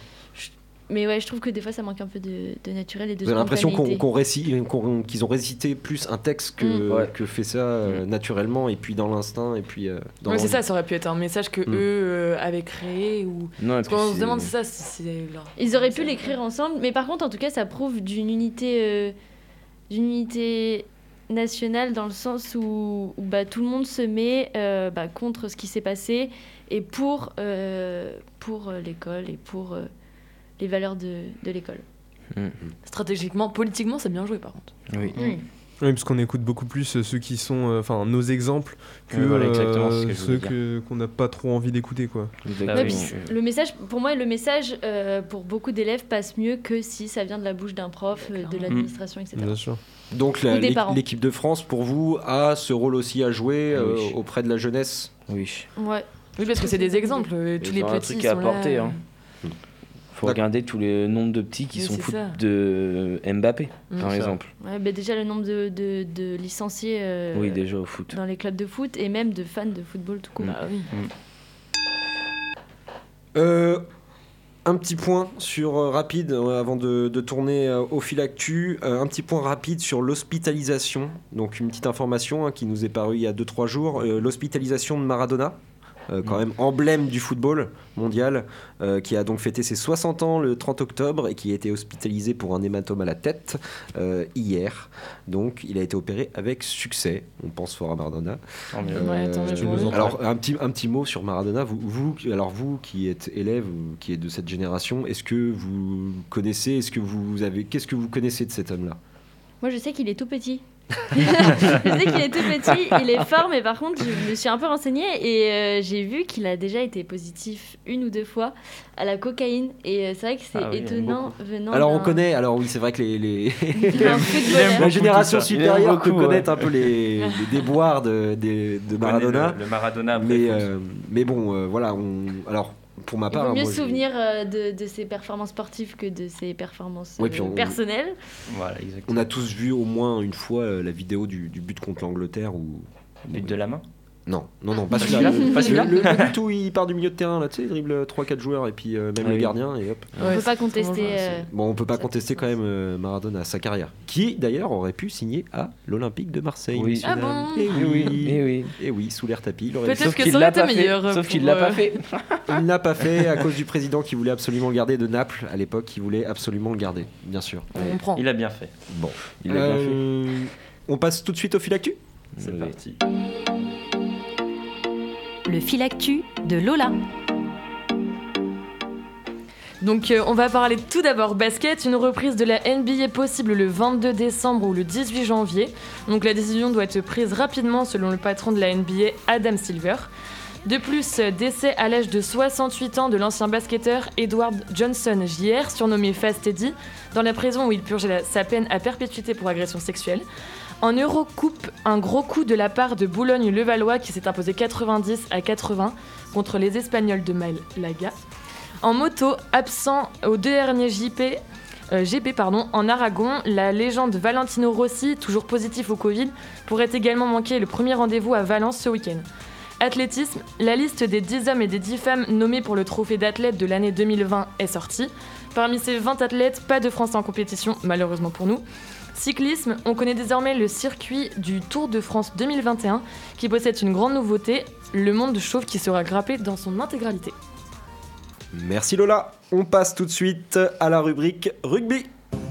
Mais ouais, je trouve que des fois, ça manque un peu de, de naturel et de avez l'impression qu'on, spontanéité. qu'on récit- qu'on- qu'ils ont récité plus un texte que, Mm. Ouais. que fait ça euh, naturellement, et puis dans l'instinct, et puis euh, dans Ouais, c'est ça, ça aurait pu être un message que eux euh, avaient créé ou. Non, Parce qu'on se demande si ça, si c'est leur. Ils auraient pu l'écrire ensemble, mais par contre, en tout cas, ça prouve d'une unité, euh, d'une unité nationale dans le sens où, où, bah, tout le monde se met euh, bah, contre ce qui s'est passé et pour, euh, pour euh, l'école et pour euh, les valeurs de, de l'école. Stratégiquement, politiquement, c'est bien joué par contre. Oui. Oui. Oui, parce qu'on écoute beaucoup plus euh, ceux qui sont, euh, enfin, nos exemples que Oui, voilà, ce euh, ceux que- qu'on n'a pas trop envie d'écouter, quoi. Puis le message, pour moi, le message euh, pour beaucoup d'élèves passe mieux que si ça vient de la bouche d'un prof, de l'administration, etc. Bien sûr. Donc la- l'équipe de France, pour vous, a ce rôle aussi à jouer euh, Oui. auprès de la jeunesse? Oui. Ouais. Oui, parce que c'est des exemples. Tous les petits truc à sont apporter, là. hein. Faut D'accord. regarder tous les nombres de petits qui Oui, sont ça. de Mbappé, Mm. par exemple. Ouais, bah déjà le nombre de, de, de licenciés euh, Oui, déjà au foot. dans les clubs de foot et même de fans de football tout court. Mm. Bah oui. Euh, un petit point sur euh, rapide euh, avant de, de tourner euh, au fil actu. Euh, un petit point rapide sur l'hospitalisation. Donc une petite information hein, qui nous est parue il y a 2-3 jours. Euh, l'hospitalisation de Maradona. Euh, quand même emblème du football mondial, euh, qui a donc fêté ses 60 ans le 30 octobre et qui a été hospitalisé pour un hématome à la tête euh, hier. Donc il a été opéré avec succès. On pense fort à Maradona. Ouais, Euh, alors un petit, un petit mot sur Maradona. Vous, vous, alors vous qui êtes élève, ou qui êtes de cette génération, est-ce que vous connaissez, est-ce que vous avez, qu'est-ce que vous connaissez de cet homme-là? Moi je sais qu'il est tout petit. Je sais qu'il est tout petit, il est fort, mais par contre je me suis un peu renseignée et euh, j'ai vu qu'il a déjà été positif une ou deux fois à la cocaïne. Et euh, c'est vrai que c'est Ah oui, étonnant venant. Alors on connaît, alors oui c'est vrai que les, la génération supérieure peut ouais. connaître un peu les, les déboires de, de Maradona. Le, le Maradona Mais, euh, mais bon, euh, voilà, on, alors pour ma Il part, vaut mieux moi, se souvenir euh, de, de ses performances sportives que de ses performances Ouais, euh, on- personnelles. Voilà, exactement. on a tous vu au moins une fois euh, la vidéo du, du but contre l'Angleterre où But de la main? Non, non, non, pas Pas celui-là. celui-là Le, le but où il part du milieu de terrain, là, tu sais, il dribble 3-4 joueurs et puis euh, même Ah le gardien et hop. On Ouais, peut pas contester. euh, Bon, on peut pas contester quand même euh, Maradona, sa carrière. Qui d'ailleurs aurait pu signer à l'Olympique de Marseille. Oui. Ah bon Et Eh oui, oui, eh oui. Et oui, sous l'air tapis. il aurait Peut-être que qu'il ça l'a aurait été pas fait. meilleur, Sauf qu'il l'a pas fait. Il n'a pas fait à cause du président qui voulait absolument le garder de Naples à l'époque, qui voulait absolument le garder, bien sûr. On prend. Il a bien fait. Bon, Il a bien fait. On passe tout de suite au fil actu? C'est parti. Le fil actu de Lola. Donc euh, on va parler tout d'abord basket, une reprise de la NBA possible le 22 décembre ou le 18 janvier. Donc la décision doit être prise rapidement selon le patron de la NBA, Adam Silver. De plus, euh, décès à l'âge de 68 ans de l'ancien basketteur Edward Johnson Jr., surnommé Fast Eddie, dans la prison où il purgeait sa peine à perpétuité pour agression sexuelle. En Eurocoupe, un gros coup de la part de Boulogne-Levallois qui s'est imposé 90 à 80 contre les Espagnols de Malaga. En moto, absent au deux derniers JP, euh, GP en Aragon, la légende Valentino Rossi, toujours positif au Covid, pourrait également manquer le premier rendez-vous à Valence ce week-end. Athlétisme, la liste des 10 hommes et des 10 femmes nommés pour le trophée d'athlète de l'année 2020 est sortie. Parmi ces 20 athlètes, pas de Français en compétition, malheureusement pour nous. Cyclisme, on connaît désormais le circuit du Tour de France 2021 qui possède une grande nouveauté, le monde chauve qui sera grappé dans son intégralité. Merci Lola. On passe tout de suite à la rubrique rugby.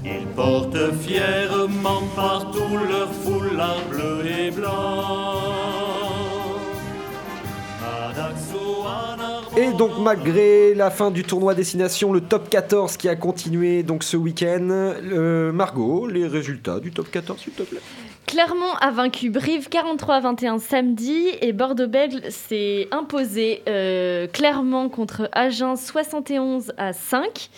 Ils portent fièrement partout leur foulard bleu et blanc. Et donc malgré la fin du tournoi destination, le top 14 qui a continué donc ce week-end, euh, Margot, les résultats du top 14 s'il te plaît. Clermont a vaincu Brive 43 à 21 samedi et Bordeaux-Bègles s'est imposé euh, clairement contre Agen 71 à 5.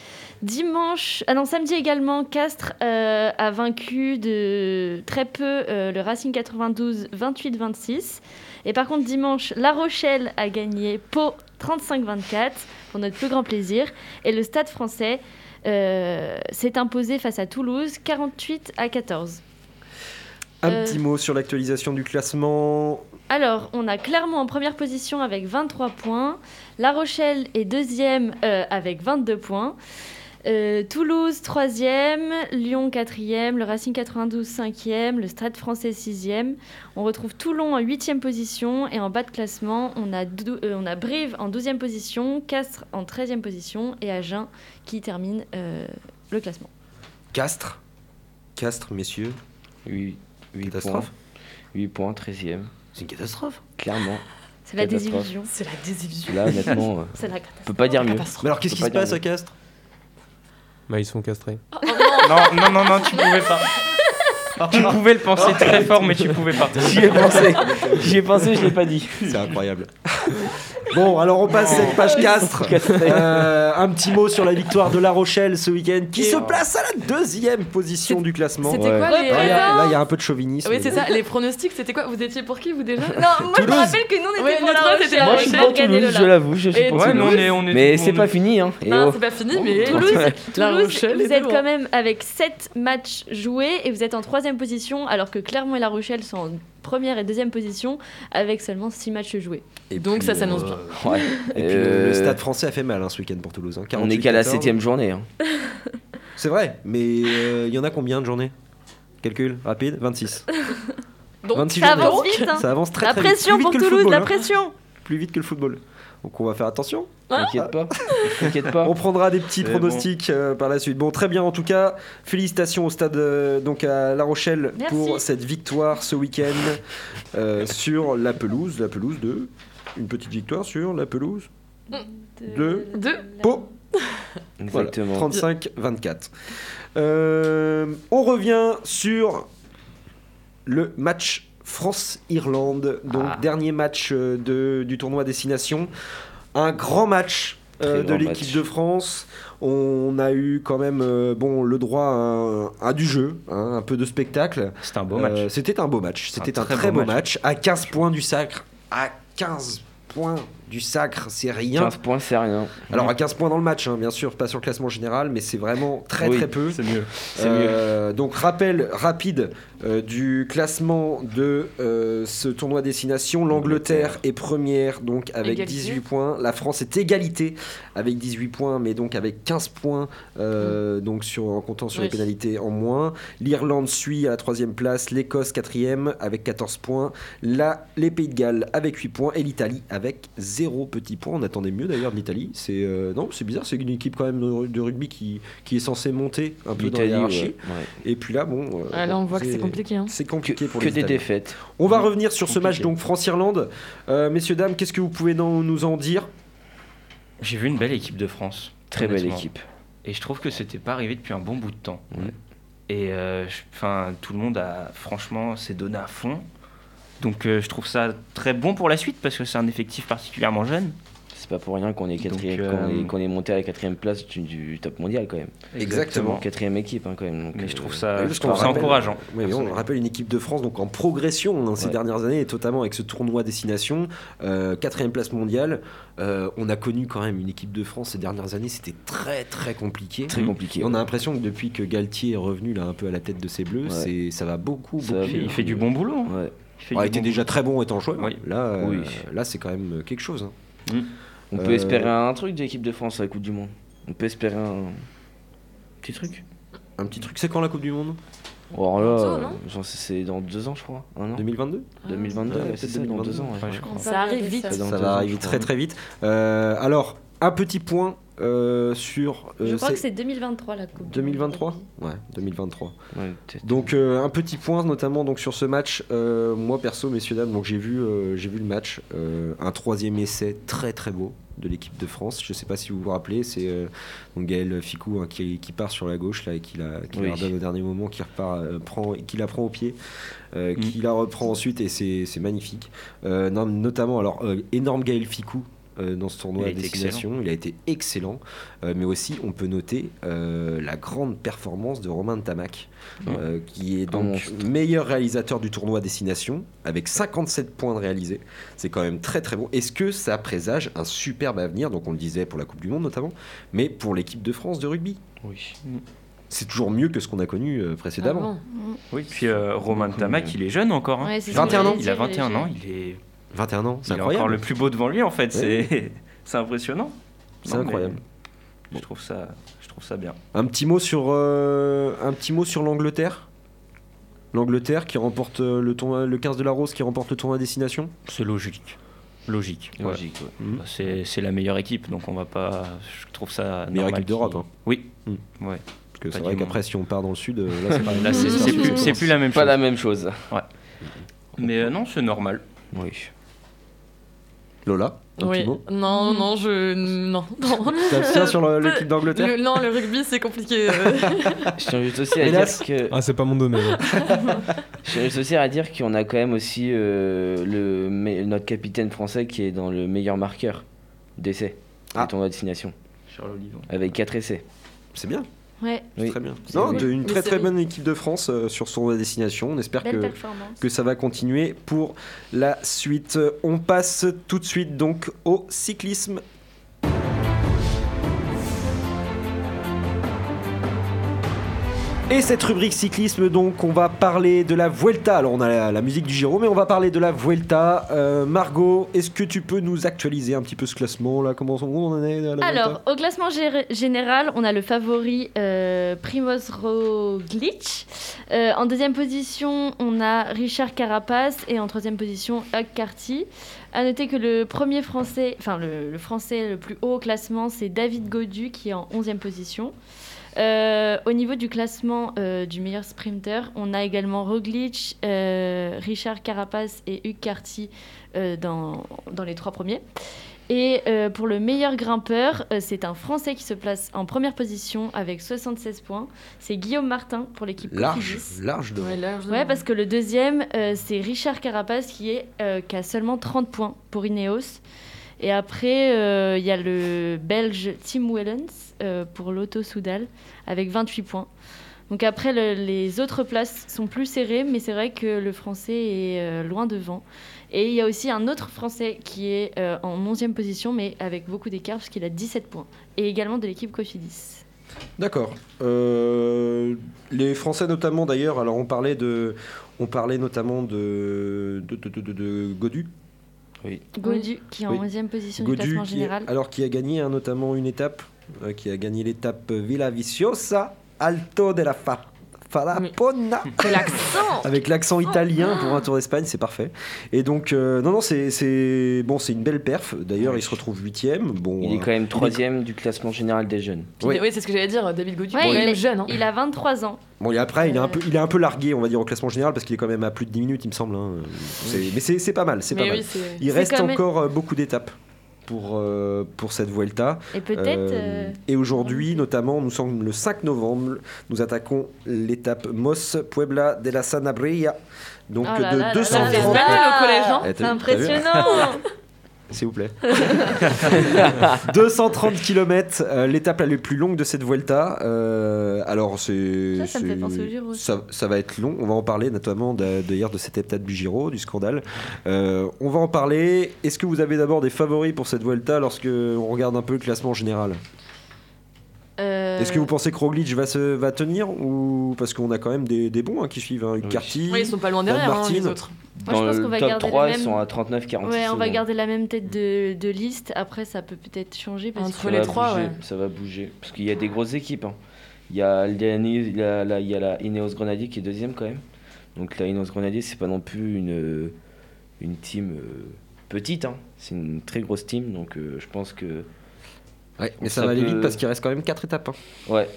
Dimanche, ah non, samedi également, Castres euh, a vaincu de très peu le Racing 92 28-26. Et par contre, dimanche, La Rochelle a gagné Pau 35-24 pour notre plus grand plaisir. Et le Stade français euh, s'est imposé face à Toulouse 48 à 14. Un Euh. petit mot sur l'actualisation du classement. Alors, on a Clermont en première position avec 23 points. La Rochelle est deuxième euh, avec 22 points. Euh, Toulouse, troisième. Lyon, quatrième. Le Racing 92, cinquième. Le Stade français, sixième. On retrouve Toulon en huitième position. Et en bas de classement, on a, euh, on a Brive en douzième position. Castres en treizième position. Et Agen qui termine euh, le classement. Castres. Castres, messieurs. 8, 8 Catastrophe. points. 8 points, 13ème. C'est une catastrophe. Clairement. C'est la désillusion. C'est la désillusion. Là, honnêtement, C'est la on peut pas dire mieux. Mais alors qu'est-ce qui se pas passe à Castres? Bah, ils sont castrés. Non, non, non, non, tu pouvais pas. Tu pouvais le penser très fort, mais tu pouvais pas. J'y ai pensé. J'y ai pensé, je l'ai pas dit. C'est incroyable. Bon, alors on passe cette page Castres. Euh, un petit mot sur la victoire de La Rochelle ce week-end, qui se place à la deuxième position du classement. C'était quoi les. Alors, il y a- là, il y a un peu de chauvinisme. Oui, c'est ça. Les pronostics, c'était quoi? Vous étiez pour qui, vous déjà? Non, moi je me rappelle que nous on était Ouais, pour La Rochelle. c'était La Moi, je suis pour Toulouse, le je l'avoue. Je suis pour Ouais, mais Toulouse. on est, on est Mais tout- c'est on pas est- fini, hein. Et Non, oh. c'est pas fini, mais. Toulouse, La Rochelle, vous êtes quand même avec 7 matchs joués et vous êtes en troisième position, alors que Clermont et La Rochelle sont en première et deuxième position avec seulement 6 matchs joués. Et Donc puis, ça s'annonce euh, bien. Ouais. Et puis le- Euh, le stade français a fait mal hein, ce week-end pour Toulouse. hein, On est qu'à la 48-14. septième journée. hein. C'est vrai, mais euh, il y en a combien de journées? Calcul rapide 26. Donc, 26 Ça journées. avance vite, hein. Ça avance très La très vite. pression Plus vite pour que le Toulouse, football, la hein. pression Plus vite que le football. Donc on va faire attention. T'inquiète pas. T'inquiète pas. On prendra des petits pronostics euh, par la suite. Bon, très bien en tout cas. Félicitations au stade euh, donc à La Rochelle Merci. pour cette victoire ce week-end euh, sur la pelouse, la pelouse de une petite victoire sur la pelouse de Deux. Pau. Voilà, Exactement. 35-24. Euh, on revient sur le match France-Irlande, donc Ah. dernier match euh, de, du tournoi destination. Un grand match euh, de l'équipe de France. On a eu quand même euh, bon, le droit à, du jeu, hein, un peu de spectacle. C'était un beau Euh, match. C'était un beau match. C'était un, très très, beau beau match. match. À 15 points du sacre. À 15 points du sacre, c'est rien. 15 points, c'est rien. Alors à 15 points dans le match, hein, bien sûr, pas sur le classement général, mais c'est vraiment très Oui, très peu. C'est mieux. Euh, Donc rappel rapide euh, du classement de euh, ce tournoi destination. L'Angleterre est première donc avec Égalité. 18 points. La France est égalité avec 18 points, mais donc avec 15 points euh, donc sur, en comptant sur les pénalités en moins. L'Irlande suit à la troisième place, l'Écosse quatrième avec 14 points. Là, les Pays de Galles avec 8 points et l'Italie avec 0 petit point. On attendait mieux d'ailleurs de l'Italie. C'est non, c'est bizarre. C'est une équipe quand même de, de rugby qui, qui est censée monter un peu dans la hiérarchie. ouais, ouais. Et puis là, bon. Ah, là, on voit que c'est compliqué. Hein. C'est compliqué pour Que les des Italiens. défaites. On va revenir sur ce match donc France-Irlande. Euh, messieurs dames, qu'est-ce que vous pouvez dans- nous en dire? J'ai vu une belle équipe de France. Très belle équipe. Et je trouve que c'était pas arrivé depuis un bon bout de temps. Ouais. Et euh, tout le monde a franchement s'est donné à fond. Donc euh, je trouve ça très bon pour la suite parce que c'est un effectif particulièrement jeune. C'est pas pour rien qu'on est, quatrième- Donc, qu'on euh, est, qu'on est monté à la quatrième place du, du top mondial quand même. Exactement. Quatrième équipe hein, quand même. donc, Mais je euh, trouve ça, Oui, je trouve ça rappelle- encourageant. Oui, on rappelle une équipe de France donc en progression hein, ces Ouais. dernières années, et notamment avec ce tournoi destination, euh, quatrième place mondiale. Euh, on a connu quand même une équipe de France ces dernières années, c'était très très compliqué. Très compliqué. Et on a l'impression que depuis que Galtier est revenu là un peu à la tête de ses bleus, Ouais. c'est ça va beaucoup. Ça beaucoup va Il fait, mieux. il fait du bon boulot. hein. Ouais. Il fait il était bon déjà très bon étant joueur. Oui. Là, euh, Oui. là c'est quand même quelque chose. hein. On peut Euh, espérer un truc de l'équipe de France à la Coupe du Monde. On peut espérer un petit truc. Un petit truc, c'est quand la Coupe du Monde? Là, c'est- dans deux ans, je crois. Un an 2022 2022, Ouais, ouais, peut-être c'est ça, dans 2022. deux ans. ouais. Ouais, je crois. Ça arrive vite. Ça deux va arriver très très vite. Euh, alors, un petit point euh, sur. euh, Je crois que c'est- c'est 2023 la Coupe. du 2023 Monde. Ouais, 2023. Ouais, peut-être. Donc euh, un petit point notamment donc sur ce match. Euh, moi perso, messieurs dames, donc j'ai vu euh, j'ai vu le match, Euh, un troisième essai très très beau de l'équipe de France. Je sais pas si vous vous rappelez, c'est euh, Gaël Ficou hein, qui, qui part sur la gauche là et qui la qui Oui. la redonne au dernier moment, qui repart, euh, prend, qui la prend au pied, euh, Mm. qui la reprend ensuite et c'est magnifique. Non, notamment alors énorme Gaël Ficou. Euh, dans ce tournoi à destination, il a été excellent, Euh, mais aussi on peut noter euh, la grande performance de Romain Tamac, euh, qui est donc monstre. meilleur réalisateur du tournoi destination avec 57 points de réalisés. C'est quand même très très bon. Est-ce que ça présage un superbe avenir? Donc on le disait pour la Coupe du Monde notamment, mais pour l'équipe de France de rugby. Oui. C'est toujours mieux que ce qu'on a connu précédemment. Oui, puis euh, Romain Tamac, il est jeune encore. hein. Ouais, c'est ce que 21 j'allais ans. Il a il est 21 ans, il est, 21 ans, il c'est est incroyable. encore le plus beau devant lui en fait. C'est c'est impressionnant. C'est incroyable. Je trouve ça, je trouve ça bien. Un petit mot sur euh, un petit mot sur l'Angleterre? L'Angleterre qui remporte euh, le tournoi, le 15 de la Rose qui remporte le tournoi à destination? C'est logique. Logique. ouais. Logique, ouais. Mhm. Bah, C'est c'est la meilleure équipe, donc on va pas. Je trouve ça. Meilleure équipe d'Europe, hein. Oui. Mhm. Ouais. Parce que c'est Pas vrai qu'après si on part dans le sud, là c'est pas Là, c'est c'est plus, c'est plus la même Pas chose. la même chose. Mais euh, non, c'est normal. Oui. Lola, un Oui. petit mot? Non, non, je. Non. non. T'abstiens sur le- l'équipe d'Angleterre? Le- Non, le rugby, c'est compliqué. euh. Je tiens juste aussi à Hélas. dire que Ah, c'est pas mon domaine. hein. je tiens juste aussi à dire qu'on a quand même aussi euh, le notre capitaine français qui est dans le meilleur marqueur d'essai Ah. du tournoi de destination Charles Olivon. avec 4 essais. C'est bien, Ouais, Oui. très bien. Non, de- une très très bonne équipe de France euh, sur son destination. On espère que, que ça va continuer pour la suite. On passe tout de suite donc au cyclisme. Et cette rubrique cyclisme, donc, on va parler de la Vuelta. Alors, on a la, musique du Giro, mais on va parler de la Vuelta. Euh, Margot, est-ce que tu peux nous actualiser un petit peu ce classement là? Comment on en est à la Alors, au classement gé- général, on a le favori euh, Primoz Roglic. Euh, en deuxième position, on a Richard Carapace et en troisième position, Hug Carty. À noter que le premier français, enfin le, le français le plus haut au classement, c'est David Godu qui est en onzième position. Euh, au niveau du classement euh, du meilleur sprinter, on a également Roglic, euh, Richard Carapace et Hug Carty euh, dans, dans les trois premiers. Et euh, pour le meilleur grimpeur, euh, c'est un Français qui se place en première position avec 76 points. C'est Guillaume Martin pour l'équipe Large, Cofidis. large de. Ouais, large, Ouais, parce que le deuxième, euh, c'est Richard Carapace qui, est, euh, qui a seulement 30 points pour Ineos. Et après, euh, il y a le Belge Tim Wellens euh, pour l'Auto Soudal avec 28 points. Donc après, le- les autres places sont plus serrées, mais c'est vrai que le Français est euh, loin devant. Et il y a aussi un autre Français qui est en 11e position, mais avec beaucoup d'écart, parce qu'il a 17 points. Et également de l'équipe Cofidis. D'accord. Les Français notamment d'ailleurs, alors on parlait de, on parlait notamment de, de- de- de Godu. Oui. Godu, qui est en Oui. 11e position du classement qui, général. alors qui a gagné hein, notamment une étape, euh, qui a gagné l'étape Villa Viciosa Alto de la Fa. L'accent Avec l'accent italien pour un tour d'Espagne, c'est parfait. Et donc, euh, non, non, c'est, bon, c'est une belle perf. D'ailleurs, il se retrouve huitième. Bon, Il est euh, quand même troisième du classement général des jeunes. Oui. Oui, c'est ce que j'allais dire, David Godu, Ouais, il est il même est- jeune. Hein. Il a 23 ans. Bon, et après, il est, un Euh. peu, il est un peu largué, on va dire, au classement général, parce qu'il est quand même à plus de 10 minutes, il me semble. hein. Mais c'est, pas mal, c'est pas mal. Il reste encore euh, beaucoup d'étapes. Pour, euh, pour cette Vuelta. Et peut-être, euh, et aujourd'hui, notamment, nous sommes le 5 novembre, nous attaquons l'étape Mos Puebla de la Sanabria. Donc Oh là de là là 230 là, c'est pas au collège, Eh, C'est impressionnant. S'il vous plaît. 230 km, l'étape la plus longue de cette Vuelta. Euh, alors c'est. Ça, ça me fait penser au Giro. Ça, ça va être long. On va en parler notamment d'a- d'ailleurs de cette étape du Giro, du scandale. Euh, on va en parler. Est-ce que vous avez d'abord des favoris pour cette Vuelta lorsque on regarde un peu le classement général? Euh, Est-ce que vous pensez que Roglic va, se, va tenir ou parce qu'on a quand même des, des bons hein, qui suivent hein, Carty, Ouais, ils sont pas loin derrière, hein, les autres. Moi, je Dans pense le qu'on va top garder 3, le ils sont à 39-46 Ouais, on va garder la même tête de, de liste. Après, ça peut peut-être changer. Parce Entre que... les trois, bouger, ouais. Ça va bouger. Parce qu'il y a des grosses équipes. hein. Il y a, il y a, il y a la, il y a la Ineos Grenadier qui est deuxième quand même. Donc la Ineos Grenadier, c'est pas non plus une, une team euh, petite. hein. C'est une très grosse team. Donc euh, je pense que. Ouais, mais ça, va aller peut- vite parce qu'il reste quand même 4 étapes. hein. Ouais.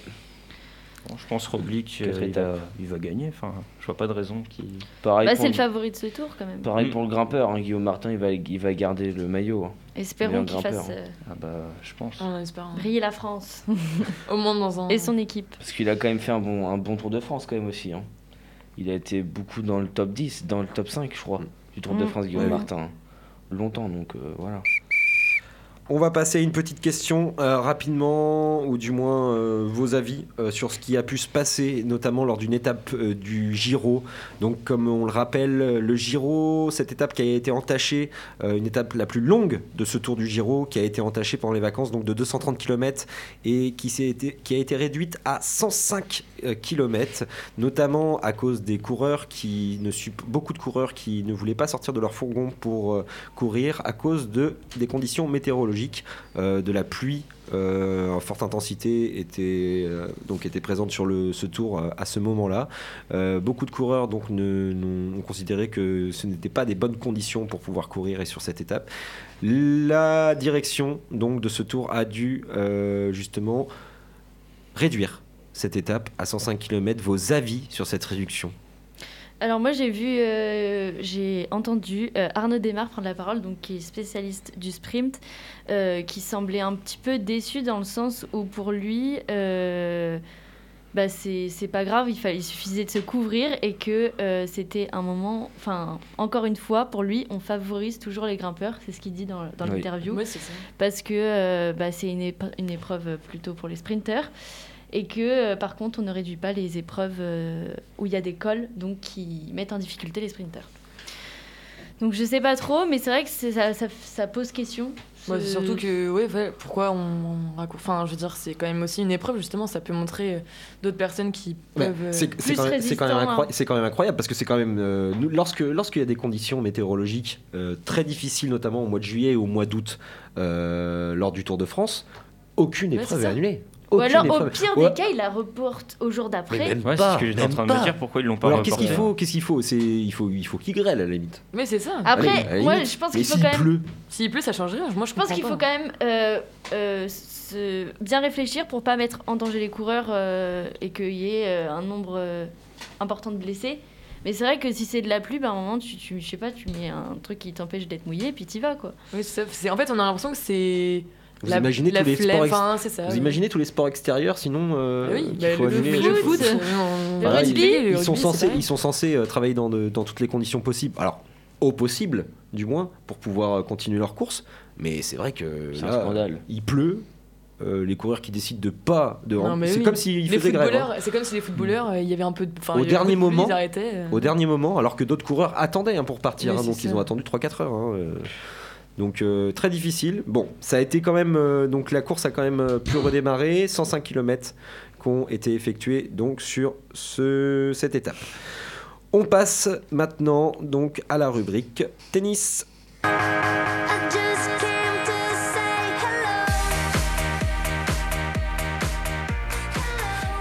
Bon, je pense Roglic, euh, il, va, étapes. il va gagner. Enfin, je vois pas de raison qu'il. Pareil, Bah, pour, c'est le favori de ce tour quand même. pareil Mm. pour le grimpeur. hein. Guillaume Martin, il va, il va garder le maillot. hein. Espérons qu'il fasse euh, Ah bah, je pense. On espère. hein. briller la France Au moins dans un. et son équipe. Parce qu'il a quand même fait un bon, un bon Tour de France quand même aussi. hein. Il a été beaucoup dans le top 10, dans le top 5 je crois, du Tour de Mm. France Guillaume Ouais. Martin. Longtemps donc euh, voilà. On va passer à une petite question euh, rapidement, ou du moins euh, vos avis euh, sur ce qui a pu se passer, notamment lors d'une étape du Giro. Donc, comme on le rappelle, le Giro, cette étape qui a été entachée, une étape la plus longue de ce Tour du Giro, qui a été entachée pendant les vacances, donc de 230 km, et qui, a été réduite à 105 km, notamment à cause des coureurs qui ne beaucoup de coureurs qui ne voulaient pas sortir de leur fourgon pour courir à cause de des conditions météorologiques, euh, de la pluie euh, en forte intensité était euh, donc présente sur le, ce tour à ce moment-là. Beaucoup de coureurs donc ont considéré que ce n'était pas des bonnes conditions pour pouvoir courir et sur cette étape. La direction donc de ce tour a dû justement réduire cette étape à 105 km. Vos avis sur cette réduction? Alors moi j'ai vu, euh, j'ai entendu euh, Arnaud Desmar prendre la parole, donc qui est spécialiste du sprint, euh, qui semblait un petit peu déçu dans le sens où pour lui, euh, bah c'est c'est pas grave, il, fallait, il suffisait de se couvrir et que euh, c'était un moment, enfin encore une fois pour lui, on favorise toujours les grimpeurs, c'est ce qu'il dit dans, dans Oui. l'interview Ouais, c'est ça. parce que euh, bah, c'est une, épre- une épreuve plutôt pour les sprinteurs et que euh, par contre on ne réduit pas les épreuves euh, où il y a des cols donc qui mettent en difficulté les sprinteurs. Donc je sais pas trop, mais c'est vrai que ça, ça, ça pose question. Ouais, Ce- c'est surtout que, ouais, ouais, pourquoi on, on raconte. Enfin, je veux dire, c'est quand même aussi une épreuve, justement, ça peut montrer euh, d'autres personnes qui Ouais, peuvent. euh, c'est quand, même- c'est quand même incroyable, c'est quand même incroyable parce que c'est quand même euh, nous, lorsque lorsqu'il y a des conditions météorologiques euh, très difficiles, notamment au mois de juillet et au mois d'août euh, lors du Tour de France, aucune Ouais, épreuve c'est est annulée. Ou alors au pire Ouais. des cas, il la reporte au jour d'après. Mais même Ouais, c'est pas, ce que j'étais en train de pas. me dire. Pourquoi ils l'ont pas Alors qu'est-ce qu'il reporté faut Qu'est-ce qu'il faut? C'est il faut il faut qu'il grêle à la limite. Mais c'est ça. Après, moi je pense qu'il faut quand même pleut, S'il pleut, ça change rien. Moi, je, Je pense qu'il faut quand même euh, euh, se- bien réfléchir pour pas mettre en danger les coureurs euh, et qu'il y ait euh, un nombre euh, important de blessés. Mais c'est vrai que si c'est de la pluie, ben, à un moment, tu, tu, je sais pas, tu mets un truc qui t'empêche d'être mouillé, puis t'y vas, quoi. Oui. C'est- En fait, on a l'impression que c'est. Vous la- imaginez la tous les sports ex- enfin, c'est ça. vous oui. imaginez tous les sports extérieurs sinon euh, Ah Oui, qu'il bah, faut le, annuler. le foot, foot, euh, le Voilà, rugby, ils, le ils sont rugby, censés, c'est pareil. ils sont censés euh, travailler dans, de- dans toutes les conditions possibles. Alors, au possible, du moins, pour pouvoir continuer leur course. Mais c'est vrai que un scandale. il pleut. euh, les coureurs qui décident de pas de c'est oui. comme s'ils Les faisaient grève. footballeurs, hein. c'est comme si les footballeurs, euh, il y avait un peu de. Au il dernier beaucoup de pluie, moment, ils arrêtaient. euh. Au dernier moment, alors que d'autres coureurs attendaient hein, pour partir, hein, donc ils ont attendu 3-4 heures. Donc euh, très difficile. Bon, ça a été quand même. euh, donc la course a quand même euh, pu redémarrer. 105 km qui ont été effectués donc sur ce, cette étape. On passe maintenant donc à la rubrique tennis.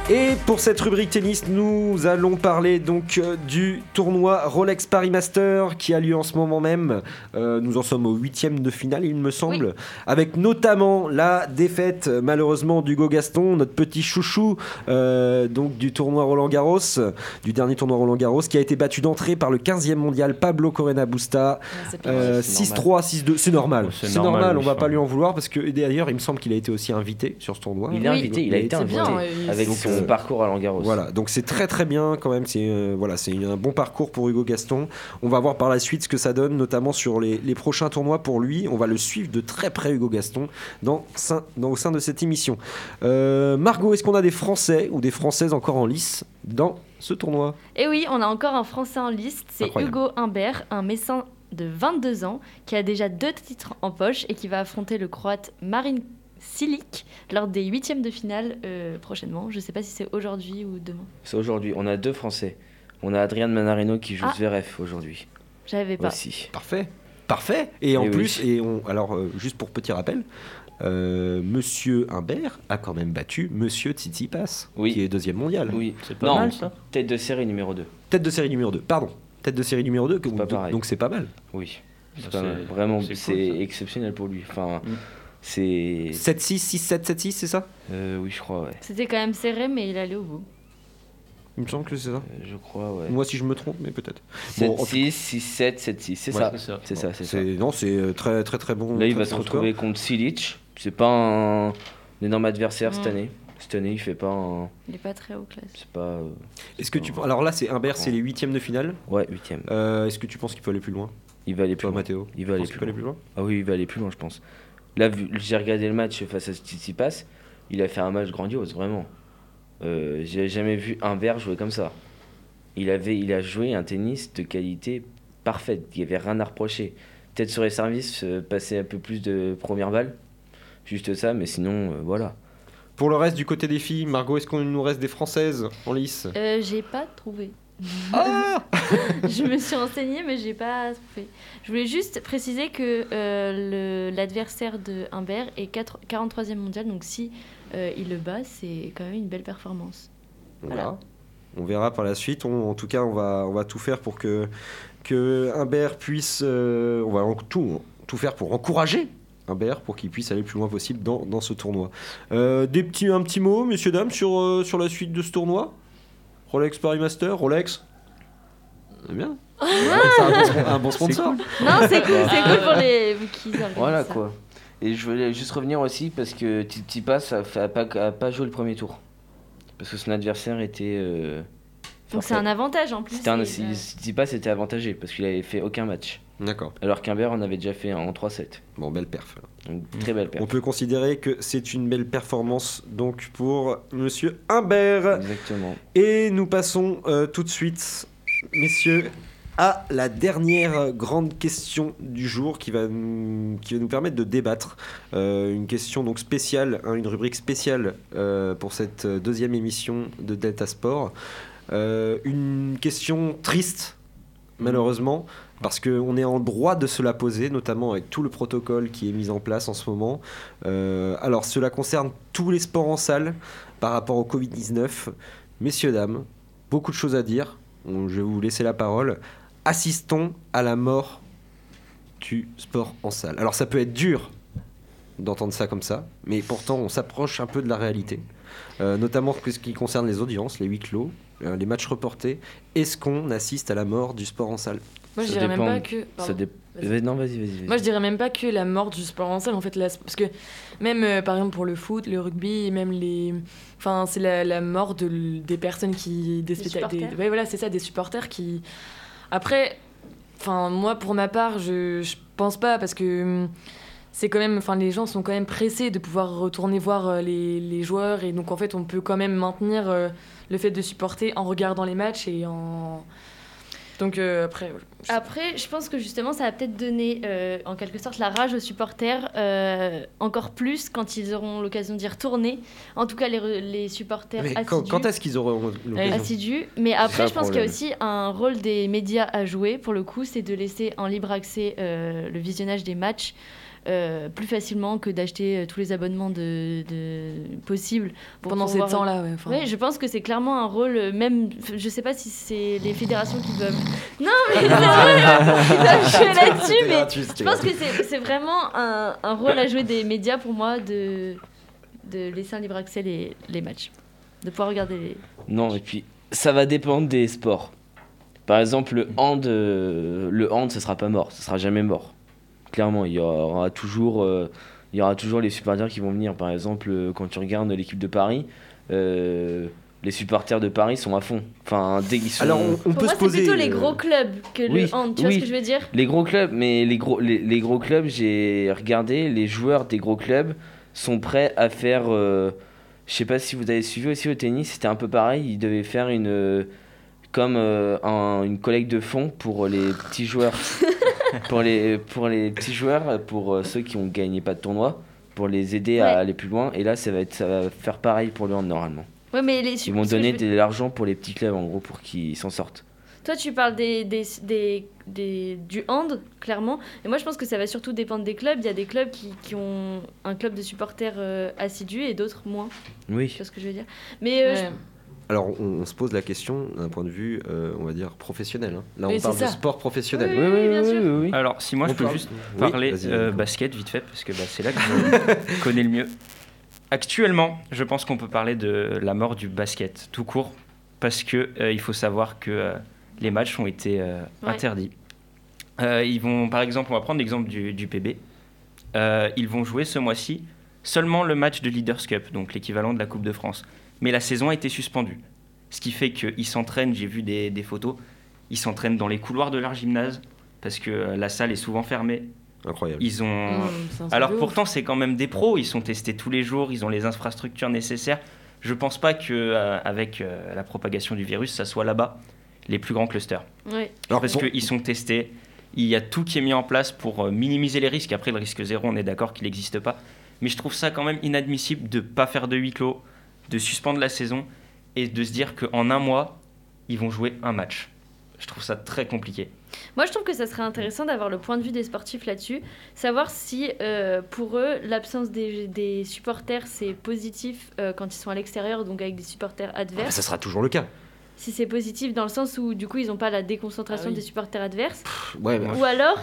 Et pour cette rubrique tennis, nous allons parler donc euh, du tournoi Rolex Paris Master qui a lieu en ce moment même. Euh, nous en sommes au huitième de finale, il me semble, avec notamment la défaite malheureusement d'Hugo Gaston, notre petit chouchou euh, donc du tournoi Roland Garros, du dernier tournoi Roland Garros, qui a été battu d'entrée par le 15e mondial Pablo Corena Busta. Euh, 6-3, 6-2, c'est normal. C'est C'est normal, normal, on oui, va pas lui en vouloir parce que d'ailleurs il me semble qu'il a été aussi invité sur ce tournoi. Il est invité, il a été invité bien, avec son euh, parcours à Langaros. Voilà, donc c'est très très bien quand même. C'est euh, voilà, c'est un bon parcours pour Hugo Gaston. On va voir par la suite ce que ça donne, notamment sur les, les prochains tournois pour lui. On va le suivre de très près, Hugo Gaston, dans, sein- dans- au sein de cette émission. Euh, Margot, est-ce qu'on a des Français ou des Françaises encore en lice dans ce tournoi? Et oui, on a encore un Français en liste, c'est. Hugo Humbert, un Messin de 22 ans qui a déjà deux titres en poche et qui va affronter le Croate Marin Silic lors des huitièmes de finale euh, prochainement. Je ne sais pas si c'est aujourd'hui ou demain. C'est aujourd'hui. On a deux Français. On a Adrien Manarino qui joue Ah. Zverev aujourd'hui. J'avais pas. Aussi. Parfait. Parfait. Et en Eh oui. plus, et on, alors euh, juste pour petit rappel, euh, Monsieur Humbert a quand même battu Monsieur Tsitsipas, Oui. qui est deuxième mondial. Oui. C'est pas non, mal ça. tête de série numéro 2. Tête de série numéro 2, pardon. Tête de série numéro 2, pas donc pareil. donc c'est pas mal. Oui. C'est Ça, pas mal. c'est- Vraiment, c'est cool, exceptionnel pour lui. Enfin, Mm. C'est. 7-6, 6-7, 7-6, c'est ça? Euh, oui, je crois, ouais. C'était quand même serré, mais il allait au bout. Il me semble que c'est ça. Euh, je crois, ouais. Moi, si je me trompe, mais peut-être. Bon, en tout- 7-6, 6-7, 7-6. C'est ça. C'est ça. C'est ça, c'est ça. c'est non, c'est euh, très très très bon. Là, il va se retrouver contre Silic. C'est pas un, un énorme adversaire cette Mm. année. Cette année, il fait pas un. Il n'est pas très haut classe. C'est pas. euh. Est-ce que tu alors là, c'est Humbert, c'est les huitièmes de finale. Ouais, huitième. Euh, Est-ce que tu penses qu'il peut aller plus loin, Il va aller plus toi, loin. Mathéo Il va aller plus loin? Ah oui, il va aller plus loin, je pense. Là, vu- j'ai regardé le match face à Tsitsipas. Il a fait un match grandiose, vraiment. Euh, j'ai jamais vu un verre jouer comme ça. Il, avait, il a joué un tennis de qualité parfaite. Il n'y avait rien à reprocher. Peut-être sur les services, euh, passer un peu plus de première balle. Juste ça, mais sinon, euh, voilà. Pour le reste du côté des filles, Margot, est-ce qu'on nous reste des françaises en lice? Euh, j'ai pas trouvé. Ah je me suis renseignée, mais j'ai pas trouvé. Je voulais juste préciser que euh, le- l'adversaire de Humbert est 4 43e mondial, donc si euh, il le bat, c'est quand même une belle performance. On Voilà. verra. On verra par la suite. On- en tout cas, on va, on va tout faire pour que, que Humbert puisse. euh, on va en- tout, tout faire pour encourager Humbert pour qu'il puisse aller le plus loin possible dans, dans ce tournoi. Euh, des petits, un petit mot, messieurs, dames, sur, euh, sur la suite de ce tournoi? Rolex Paris Master Rolex C'est bien. c'est un bon, spon- un bon sponsor. Non, c'est cool, c'est cool pour les qui Voilà ça. quoi. Et je voulais juste revenir aussi parce que Tsitsipas a, fait- a pas, a pas joué le premier tour. Parce que son adversaire était. euh, Donc c'est un avantage en plus. Tsitsipas était avantagé parce qu'il avait fait aucun match. D'accord. Alors qu'Humbert en avait déjà fait un en 3-7. Bon, belle perf. Donc très belle On perte. peut considérer que c'est une belle performance donc pour Monsieur Humbert. Exactement. Et nous passons euh, tout de suite, messieurs, à la dernière grande question du jour qui va nous, qui va nous permettre de débattre. Euh, une question donc spéciale, hein, une rubrique spéciale euh, pour cette deuxième émission de Delta Sport. Une question triste, malheureusement, parce qu'on est en droit de se la poser, notamment avec tout le protocole qui est mis en place en ce moment. Euh, alors, cela concerne tous les sports en salle par rapport au Covid-19. Messieurs, dames, beaucoup de choses à dire. Je vais vous laisser la parole. Assistons à la mort du sport en salle. Alors, ça peut être dur d'entendre ça comme ça, mais pourtant, on s'approche un peu de la réalité. Euh, notamment pour ce qui concerne les audiences, les huis clos, euh, les matchs reportés. Est-ce qu'on assiste à la mort du sport en salle? Moi, je dirais même pas que. Ça dé- Non, vas-y, vas-y. vas-y. Moi, je dirais même pas que la mort du sport en salle, en fait, la- parce que même euh, par exemple pour le foot, le rugby, même les, enfin, c'est la, la mort de, des personnes qui, des, supporters. ouais, voilà, c'est ça, des supporters qui. Après, enfin, moi pour ma part, je, je pense pas parce que hum, c'est quand même, enfin, les gens sont quand même pressés de pouvoir retourner voir euh, les, les joueurs et donc en fait, on peut quand même maintenir euh, le fait de supporter en regardant les matchs et en. Donc euh, après. je- Après, je pense que justement, ça va peut-être donner euh, en quelque sorte la rage aux supporters euh, encore plus quand ils auront l'occasion d'y retourner. En tout cas, les, les supporters Mais assidus. quand, quand est-ce qu'ils auront l'occasion assidus. Mais après, je pense qu'il y a aussi un rôle des médias à jouer, pour le coup, c'est de laisser en libre accès euh, le visionnage des matchs euh, plus facilement que d'acheter euh, tous les abonnements de, de- possibles. Pendant ces temps-là, ouais, enfin. Ouais, je pense que c'est clairement un rôle, euh, même, je sais pas si c'est les fédérations qui doivent. Non, mais c'est vrai, doivent jouer là-dessus, mais gratuit, je pense que gratuit. c'est c'est vraiment un, un rôle à jouer des médias pour moi de, de laisser un libre accès les, les matchs. De pouvoir regarder les. Non, et puis ça va dépendre des sports. Par exemple, le hand, euh, le hand, ça sera pas mort, ça sera jamais mort. Clairement, il y aura toujours, euh, il y aura toujours les supporters qui vont venir. Par exemple, euh, quand tu regardes l'équipe de Paris, euh, les supporters de Paris sont à fond. Enfin, dès qu'ils sont. Alors, on, on Pour peut moi, se c'est poser. plutôt les gros clubs que oui, le hand. Tu vois ce que je veux dire? Les gros clubs, mais les gros, les, les gros clubs, j'ai regardé, les joueurs des gros clubs sont prêts à faire. euh, je sais pas si vous avez suivi aussi au tennis, c'était un peu pareil. Ils devaient faire une. euh, comme euh, un- une collecte de fonds pour les petits joueurs. pour, les, pour les petits joueurs, pour euh, ceux qui ont gagné pas de tournoi, pour les aider Ouais. à aller plus loin. Et là, ça va, être, ça va faire pareil pour le hand normalement. Ouais, mais les Ils vont donner de l'argent pour les petits clubs en gros pour qu'ils s'en sortent. Toi, tu parles des, des, des, des- du hand, clairement. Et moi, je pense que ça va surtout dépendre des clubs. Il y a des clubs qui, qui ont un club de supporters euh, assidus et d'autres moins. Oui. Tu vois ce que je veux dire? Mais euh, Ouais. Alors, on, on se pose la question d'un point de vue, euh, on va dire, professionnel. hein. Là, on parle de sport professionnel. Oui, oui, bien sûr. Alors, si moi On je peux parle- juste Oui, parler euh, basket vite fait, parce que bah, c'est là que je connais le mieux. Actuellement, je pense qu'on peut parler de la mort du basket, tout court, parce que euh, il faut savoir que euh, les matchs ont été euh, Ouais. interdits. Euh, ils vont, par exemple, on va prendre l'exemple du, du PB. Euh, ils vont jouer ce mois-ci seulement le match de Leaders Cup, donc l'équivalent de la Coupe de France. Mais la saison a été suspendue. Ce qui fait qu'ils s'entraînent, j'ai vu des, des photos, ils s'entraînent dans les couloirs de leur gymnase, parce que euh, la salle est souvent fermée. Incroyable. Ils ont. Mmh, truc Alors pourtant, c'est quand même des pros. Ils sont testés tous les jours. Ils ont les infrastructures nécessaires. Je pense pas que euh, avec euh, la propagation du virus, ça soit là-bas les plus grands clusters. ouais. Alors, Parce qu'ils sont testés. Il y a tout qui est mis en place pour euh, minimiser les risques. Après, le risque zéro, on est d'accord qu'il n'existe pas. Mais je trouve ça quand même inadmissible de pas faire de huis clos, de suspendre la saison et de se dire qu'en un mois, ils vont jouer un match. Je trouve ça très compliqué. Moi, je trouve que ça serait intéressant d'avoir le point de vue des sportifs là-dessus. Savoir si, euh, pour eux, l'absence des, des supporters, c'est positif euh, quand ils sont à l'extérieur, donc avec des supporters Ah, adverses. ça sera toujours le cas. Si c'est positif dans le sens où, du coup, ils n'ont pas la déconcentration Ah oui. des supporters adverses. Pff, Ouais, mais Ou alors,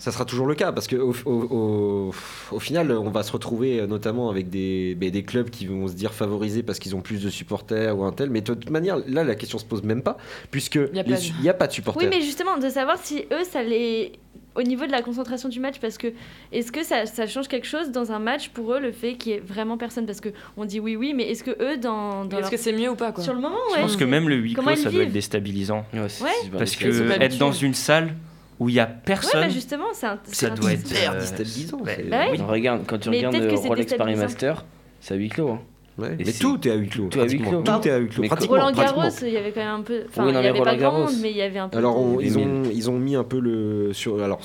ça sera toujours le cas parce que au, au- au- au final, on va se retrouver euh, notamment avec des, ben, des clubs qui vont se dire favorisés parce qu'ils ont plus de supporters ou un tel. Mais de toute manière, là, la question se pose même pas puisque a de- il n'y a pas de supporters. oui, mais justement, de savoir si eux, ça les. Au niveau de la concentration du match, parce que est-ce que ça, ça change quelque chose dans un match pour eux, le fait qu'il y ait vraiment personne? Parce que on dit oui, oui, mais est-ce que eux, dans. dans Est-ce leur- que c'est mieux ou pas quoi? Sur le moment, Je ouais. pense que même le huis clos, ça doit être déstabilisant. Ouais, Ouais. Parce que être dans une salle où il y a Ouais, personne, bah justement, c'est un. c'est ça doit être hyper euh, déstabilisant, ouais. c'est- Bah oui. Non, regarde, quand tu Mais regardes Rolex Paris. Master, c'est à huis clos. hein. Ouais, mais tout est à huis clos. tout est à huis pratiquement. clos. Tout est à huis clos. Mais pratiquement, Roland Garros, il y avait quand même un peu. Enfin, Oui, non, il y avait pas Roland grand Garros. monde, mais il y avait un peu. Alors, de- on- ils, ont, ils ont mis un peu le. Sur, alors,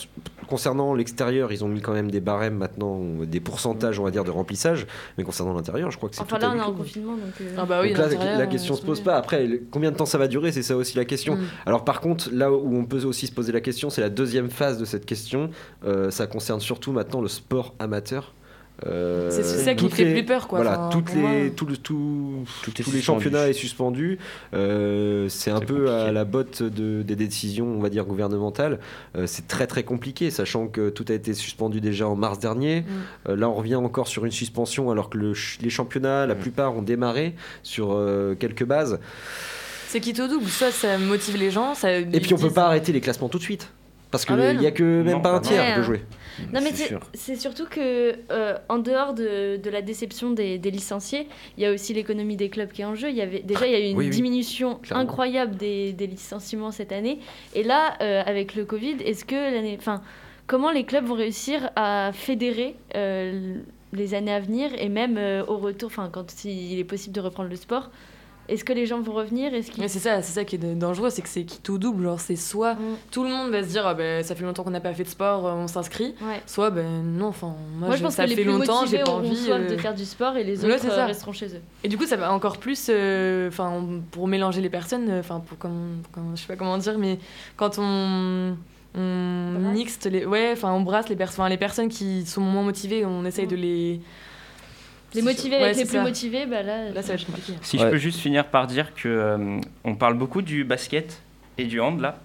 concernant l'extérieur, ils ont mis quand même des barèmes maintenant, des pourcentages, on va dire, de remplissage. Mais concernant l'intérieur, je crois que c'est Enfin tout là, on est en confinement, donc. euh, Ah bah oui, Donc là, la question euh, se pose pas. Après, combien de temps ça va durer C'est ça aussi la question. Mm. Alors par contre, là où on peut aussi se poser la question, c'est la deuxième phase de cette question. Euh, ça concerne surtout maintenant le sport amateur. Euh, C'est ça qui fait les- plus peur, quoi. Voilà, Enfin, toutes les, moi. tout le- tout- Tout est tous les championnats est suspendu. Euh, c'est un peu à la botte de, des décisions, on va dire, gouvernementales. Euh, c'est très très compliqué, sachant que tout a été suspendu déjà en mars dernier. Mm. Euh, là, on revient encore sur une suspension, alors que le les championnats, la Mm. plupart, ont démarré sur euh, quelques bases. C'est quitte au double, ça, ça motive les gens. Ça, Et puis on peut pas arrêter les classements tout de suite. Parce qu'il Ah bah n'y a que même Non, pas un tiers non. de jouer. Non, mais c'est surtout que, euh, en dehors de, de la déception des, des licenciés, il y a aussi l'économie des clubs qui est en jeu. Il y avait, déjà, il y a eu une Oui, diminution incroyable des, des licenciements cette année. Et là, euh, avec le Covid, est-ce que l'année. Enfin, comment les clubs vont réussir à fédérer euh, les années à venir et même au retour, enfin, quand il est possible de reprendre le sport Est-ce que les gens vont revenir? Est-ce qu'ils. Mais c'est ça, c'est ça qui est dangereux, c'est que c'est qui tout double. Genre, c'est soit Mm. tout le monde va se dire, ah ben, ça fait longtemps qu'on n'a pas fait de sport, euh, on s'inscrit. Ouais. Soit, ben non, enfin, moi, Moi, je je- pense ça que les fait plus longtemps, j'ai pas envie. de euh, faire du sport et les autres euh, resteront chez eux. Et du coup, ça va encore plus, euh, enfin, pour mélanger les personnes, enfin, pour je sais pas comment dire, mais quand on on mixte les, ouais, enfin on brasse les personnes, les personnes qui sont moins motivées, on essaye de les Les motivés Ouais, avec les c'est plus ça. motivés, bah là, Là, ça va être compliqué. Si Ouais. je peux juste finir par dire que euh, on parle beaucoup du basket et du hand là,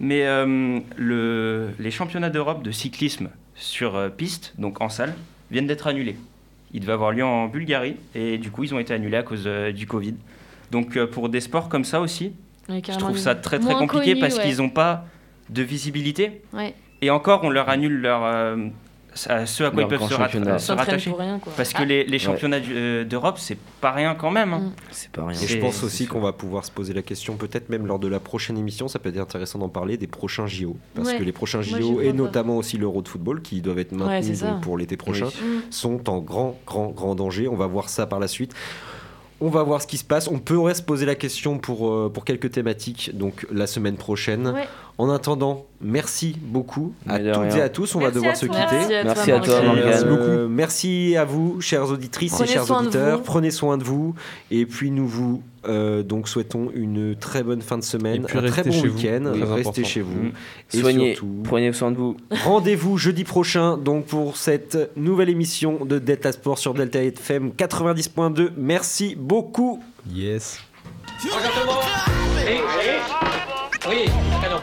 mais euh, le, les championnats d'Europe de cyclisme sur euh, piste, donc en salle, viennent d'être annulés. Ils devaient avoir lieu en Bulgarie et du coup ils ont été annulés à cause euh, du Covid. Donc euh, pour des sports comme ça aussi, Ouais, je trouve ça très très compliqué connu, parce ouais. qu'ils n'ont pas de visibilité Ouais. et encore on leur annule leur euh, à ce à quoi Leur ils peuvent se, rat- rattacher. pour rien, quoi. Parce que les, les championnats du- euh, d'Europe, c'est pas rien quand même. hein. Mm. C'est pas rien. Et je pense aussi qu'on va pouvoir se poser la question, peut-être même lors de la prochaine émission, ça peut être intéressant d'en parler, des prochains JO. Parce Ouais. que les prochains JO, et pas. notamment aussi l'Euro de football, qui doivent être Ouais, maintenus pour l'été prochain, sont en grand, grand, grand danger. On va voir ça par la suite. On va voir ce qui se passe. On pourrait se poser la question pour, euh, pour quelques thématiques, donc la semaine prochaine. Ouais. En attendant, merci beaucoup à Mais de toutes rien. et à tous. On Merci va devoir à se toi. quitter. Merci à Merci toi, Morgane. Merci beaucoup. Merci à vous, chères auditrices Prenez et chers soin de auditeurs. vous. Prenez soin de vous. Et puis nous vous euh, donc souhaitons une très bonne fin de semaine, Et puis un très bon week-end. Oui, restez important. chez vous. Mm. Et Soignez, surtout, prenez soin de vous. rendez-vous jeudi prochain donc pour cette nouvelle émission de Delta Sport sur Delta FM 90.2. Merci beaucoup. Yes. Regarde-moi Oui, canon.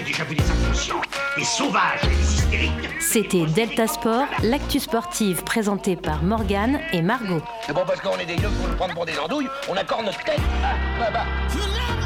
J'ai déjà vu des inconscients, des sauvages et des hystériques. C'était Delta Sport, l'actu sportive présentée par Morgane et Margot. C'est bon parce qu'on est des yeux pour nous prendre pour des andouilles, on accorde notre tête. Ah, bah, bah.